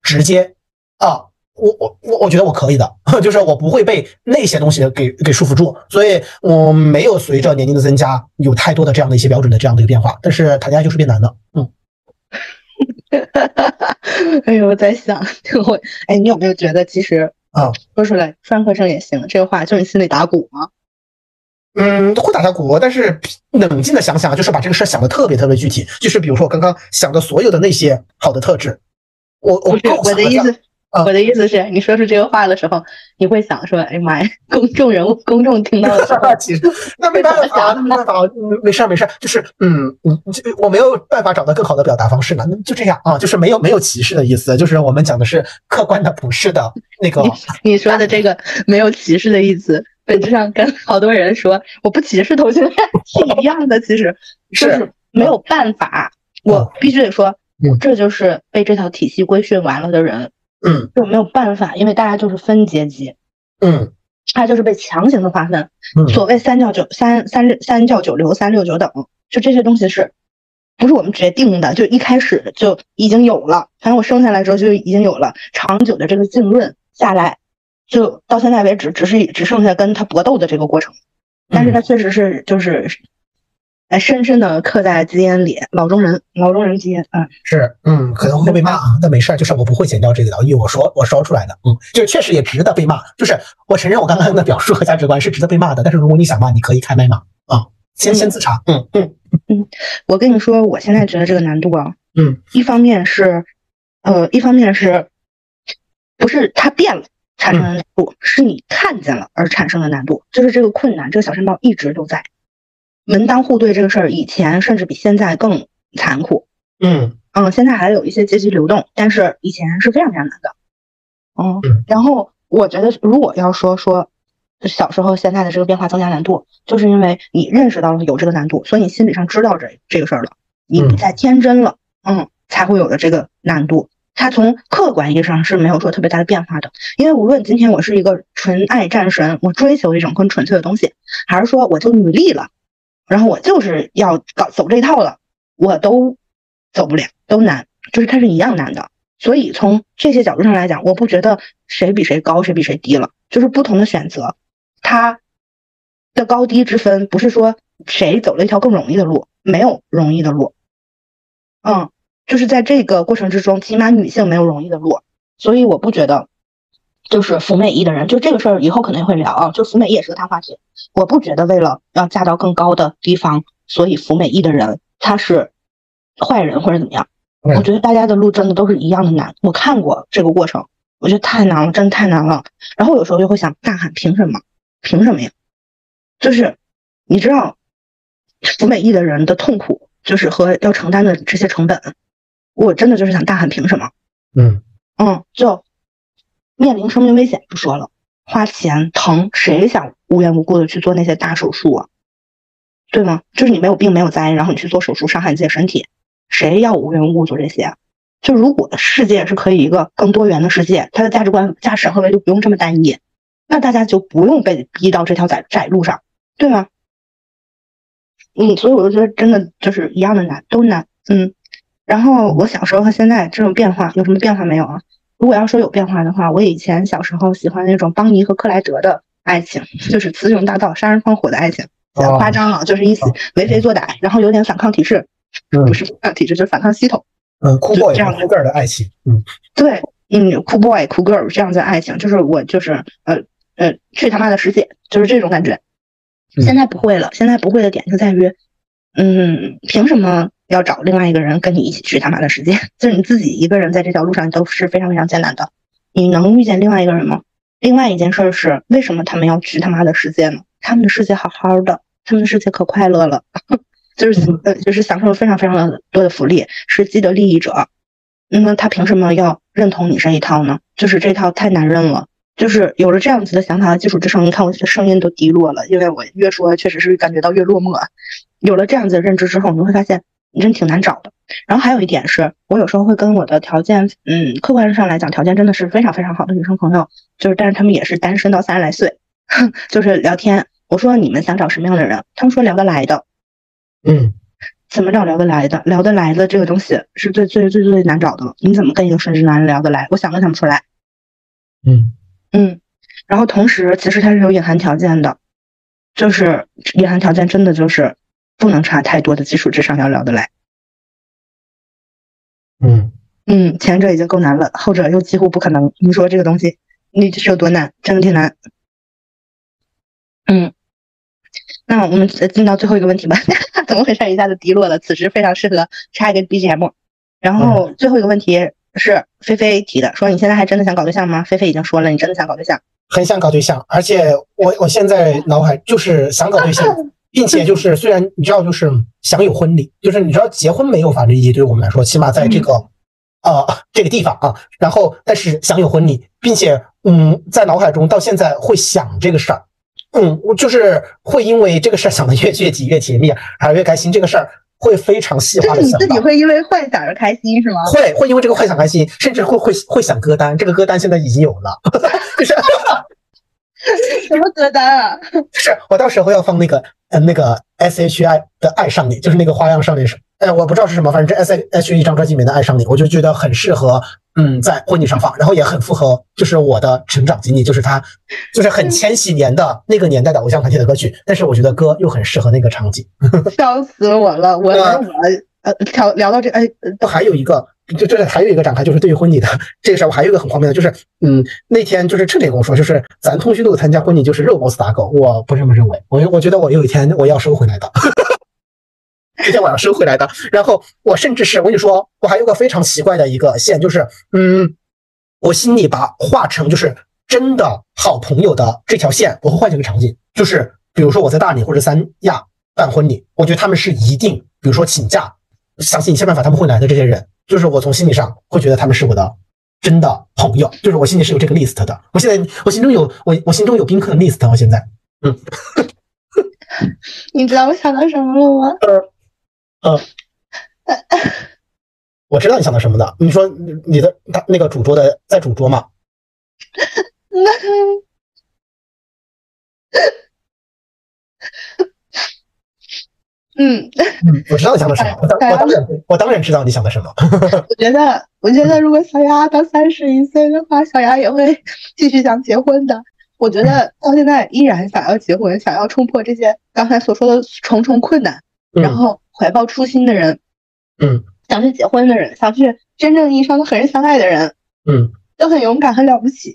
直接啊，我我我我觉得我可以的，<laughs> 就是我不会被那些东西给给束缚住，所以我没有随着年龄的增加有太多的这样的一些标准的这样的一个变化，但是谈恋爱就是变难的，嗯。<laughs> 哎呦，我在想，我哎，你有没有觉得其实啊，说出来专科生也行，这个话就是你心里打鼓吗？嗯，会打打鼓，但是冷静的想想，就是把这个事儿想的特别特别具体，就是比如说我刚刚想的所有的那些好的特质，我我我的意思。我的意思是，你说出这个话的时候，你会想说：“哎呀妈呀，公众人物，公众听到了。”其实那没办法，没办法，没事没事就是嗯嗯，我没有办法找到更好的表达方式了，那就这样啊，就是没有没有歧视的意思，就是我们讲的是客观的、普世的 <laughs> 那个。你说的这个没有歧视的意思，本质上跟好多人说我不歧视同性恋是一样的，其实 <laughs> 是没有办法，我必须得说，我这就是被这套体系规训完了的人。嗯，就没有办法，因为大家就是分阶级，嗯，他就是被强行的划分。所谓三教九三三三教九流三六九等，就这些东西是，不是我们决定的，就一开始就已经有了。反正我生下来之后就已经有了，长久的这个浸润下来，就到现在为止，只是只剩下跟他搏斗的这个过程。但是他确实是就是。哎，深深的刻在基因里，老中人，老中人基因，嗯，是，嗯，可能会被骂啊，那没事儿，就是我不会剪掉这个的，因为我说我说出来的，嗯，就确实也值得被骂，就是我承认我刚刚的表述和价值观是值得被骂的，但是如果你想骂，你可以开麦骂啊，先先自查，嗯嗯。嗯，我跟你说，我现在觉得这个难度啊，嗯，一方面是，呃，一方面是，不是它变了产生的难度，是你看见了而产生的难度，就是这个困难，这个小山包一直都在。门当户对这个事儿，以前甚至比现在更残酷。嗯嗯，现在还有一些阶级流动，但是以前是非常非常难的。嗯，然后我觉得，如果要说说小时候现在的这个变化增加难度，就是因为你认识到了有这个难度，所以你心理上知道这这个事儿了，你不再天真了，嗯，才会有的这个难度。它从客观意义上是没有说特别大的变化的，因为无论今天我是一个纯爱战神，我追求一种更纯粹的东西，还是说我就努力了。然后我就是要搞走这套了，我都走不了，都难，就是它是一样难的。所以从这些角度上来讲，我不觉得谁比谁高，谁比谁低了，就是不同的选择，它的高低之分不是说谁走了一条更容易的路，没有容易的路。嗯，就是在这个过程之中，起码女性没有容易的路，所以我不觉得。就是服美役的人，就这个事儿以后可能也会聊啊。就服美役也是个大话题。我不觉得为了要嫁到更高的地方，所以服美役的人他是坏人或者怎么样。嗯我觉得大家的路真的都是一样的难。我看过这个过程，我觉得太难了，真的太难了。然后有时候就会想大喊：凭什么？凭什么呀？就是你知道，服美役的人的痛苦，就是和要承担的这些成本，我真的就是想大喊：凭什么？嗯嗯，就面临生命危险不说了，花钱疼，谁想无缘无故的去做那些大手术啊？对吗？就是你没有病没有灾，然后你去做手术伤害你自己身体，谁要无缘无故做这些？就如果世界是可以一个更多元的世界，它的价值观、价值审核维度不用这么单一，那大家就不用被逼到这条窄窄路上，对吗？嗯，所以我就觉得真的就是一样的难，都难。嗯，然后我小时候和现在这种变化有什么变化没有啊？如果要说有变化的话，我以前小时候喜欢那种邦尼和克莱德的爱情，<laughs> 就是雌雄大盗、杀人放火的爱情，比较夸张啊，就是一起为非作歹，然后有点反抗体制，嗯不是反抗体制，就是反抗系统。嗯，酷 boy 这样酷 girl 的爱情，嗯对，嗯，酷 boy、酷 girl 这样的爱情，就是我就是呃呃去他妈的世界，就是这种感觉。嗯现在不会了，现在不会的点就在于，嗯，凭什么要找另外一个人跟你一起去他妈的世界？<laughs> 就是你自己一个人在这条路上都是非常非常艰难的，你能遇见另外一个人吗？另外一件事儿是，为什么他们要去他妈的世界呢？他们的世界好好的，他们的世界可快乐了，<laughs> 就是呃，就是享受了非常非常的多的福利，是既得利益者。那么他凭什么要认同你这一套呢？就是这套太难认了。就是有了这样子的想法的基础之上，你看我的声音都低落了，因为我越说确实是感觉到越落寞。有了这样子的认知之后，你会发现你真挺难找的。然后还有一点是，我有时候会跟我的条件，嗯，客观上来讲，条件真的是非常非常好的女生朋友，就是但是她们也是单身到三十来岁，<laughs> 就是聊天。我说你们想找什么样的人？他们说聊得来的。嗯怎么找聊得来的？聊得来的这个东西是最最最最难找的了。你怎么跟一个顺直男人聊得来？我想都想不出来。嗯嗯，然后同时其实他是有隐含条件的，就是隐含条件真的就是不能差太多的基础之上要聊得来。嗯嗯，前者已经够难了，后者又几乎不可能。你说这个东西，你是有多难？真的挺难。嗯，那我们呃进到最后一个问题吧。<laughs> 怎么回事？一下子低落了。此时非常适合插一个 BGM。然后最后一个问题是菲菲提的，说你现在还真的想搞对象吗？菲菲已经说了，你真的想搞对象。很想搞对象，而且我我现在脑海就是想搞对象，并且就是虽然你知道就是享有婚礼，就是你知道结婚没有法律意义，对于我们来说，起码在这个呃这个地方啊，然后但是享有婚礼，并且嗯在脑海中到现在会想这个事儿，嗯，我就是会因为这个事儿想的越越急越甜蜜，还越开心，这个事儿会非常细化的想到。会因为幻想而开心是吗？会会因为这个幻想开心，甚至会会会想歌单，这个歌单现在已经有了，<laughs> 就是什么歌单啊？是我到时候要放那个呃那个 S H I 的《爱上你》，就是那个花样少年时，呃我不知道是什么，反正这 S H 一张专辑里面的《爱上你》，我就觉得很适合嗯在婚礼上放，然后也很符合就是我的成长经历，就是它就是很千禧年的那个年代的偶像团体的歌曲，但是我觉得歌又很适合那个场景。<laughs> 笑死我了！我呃我呃聊聊到这哎，呃还有一个，就就是还有一个展开，就是对于婚礼的这个事儿，我还有一个很荒谬的，就是嗯，那天就是郑姐跟我说，就是咱通讯录参加婚礼就是肉 boss 打狗，我不这么认为，我我觉得我有一天我要收回来的，<laughs> 有一天我要收回来的。然后我甚至是我跟你说，我还有个非常奇怪的一个线，就是嗯，我心里把画成就是真的好朋友的这条线，我会换成一个场景，就是比如说我在大理或者三亚办婚礼，我觉得他们是一定，比如说请假。相信一切办法他们会来的这些人，就是我从心理上会觉得他们是我的真的朋友，就是我心里是有这个 list 的。我现在我心中有我我心中有宾客的 list，我现在，嗯，<laughs> 你知道我想到什么了吗？呃，我知道你想到什么的。你说你的他那个主桌的在主桌嘛？<laughs> 嗯，嗯，我知道你想的什么。我当我当然我当然知道你想的什么。<laughs> 我觉得，我觉得如果小丫到三十一岁的话，小丫也会 <laughs> 继续想结婚的。我觉得到现在依然想要结婚，想要冲破这些刚才所说的重重困难，然后怀抱初心的人，嗯，想去结婚的人，想去真正意义上的和人相爱的人，嗯都很勇敢，很了不起。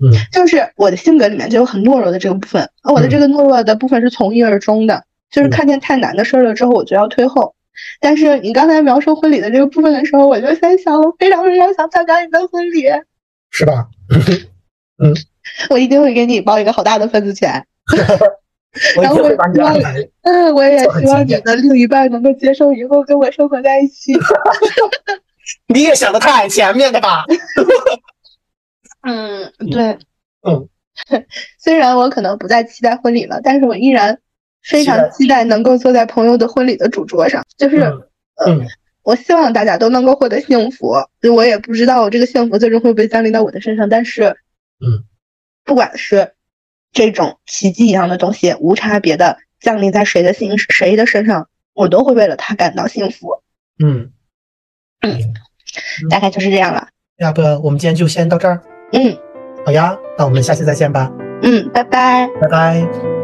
嗯就是我的性格里面就有很懦弱的这个部分，而我的这个懦弱的部分是从一而终的，就是看见太难的事儿了之后，我就要退后。但是你刚才描述婚礼的这个部分的时候，我就在想，我非常非常想参加你的婚礼，是吧？<laughs> 嗯我一定会给你包一个好大的份子钱。<laughs> 然后我。嗯，我也希望你的另一半能够接受以后跟我生活在一起。<laughs> 你也想的太前面了吧？嗯，对，嗯，虽然我可能不再期待婚礼了，但是我依然非常期待能够坐在朋友的婚礼的主桌上。就是，嗯嗯我希望大家都能够获得幸福。就我也不知道我这个幸福最终会不会降临到我的身上，但是，嗯，不管是这种奇迹一样的东西，无差别的降临在谁的心谁的身上，我都会为了他感到幸福。嗯，大概就是这样了。要不我们今天就先到这儿？嗯好呀，那我们下期再见吧，嗯，拜拜。拜拜。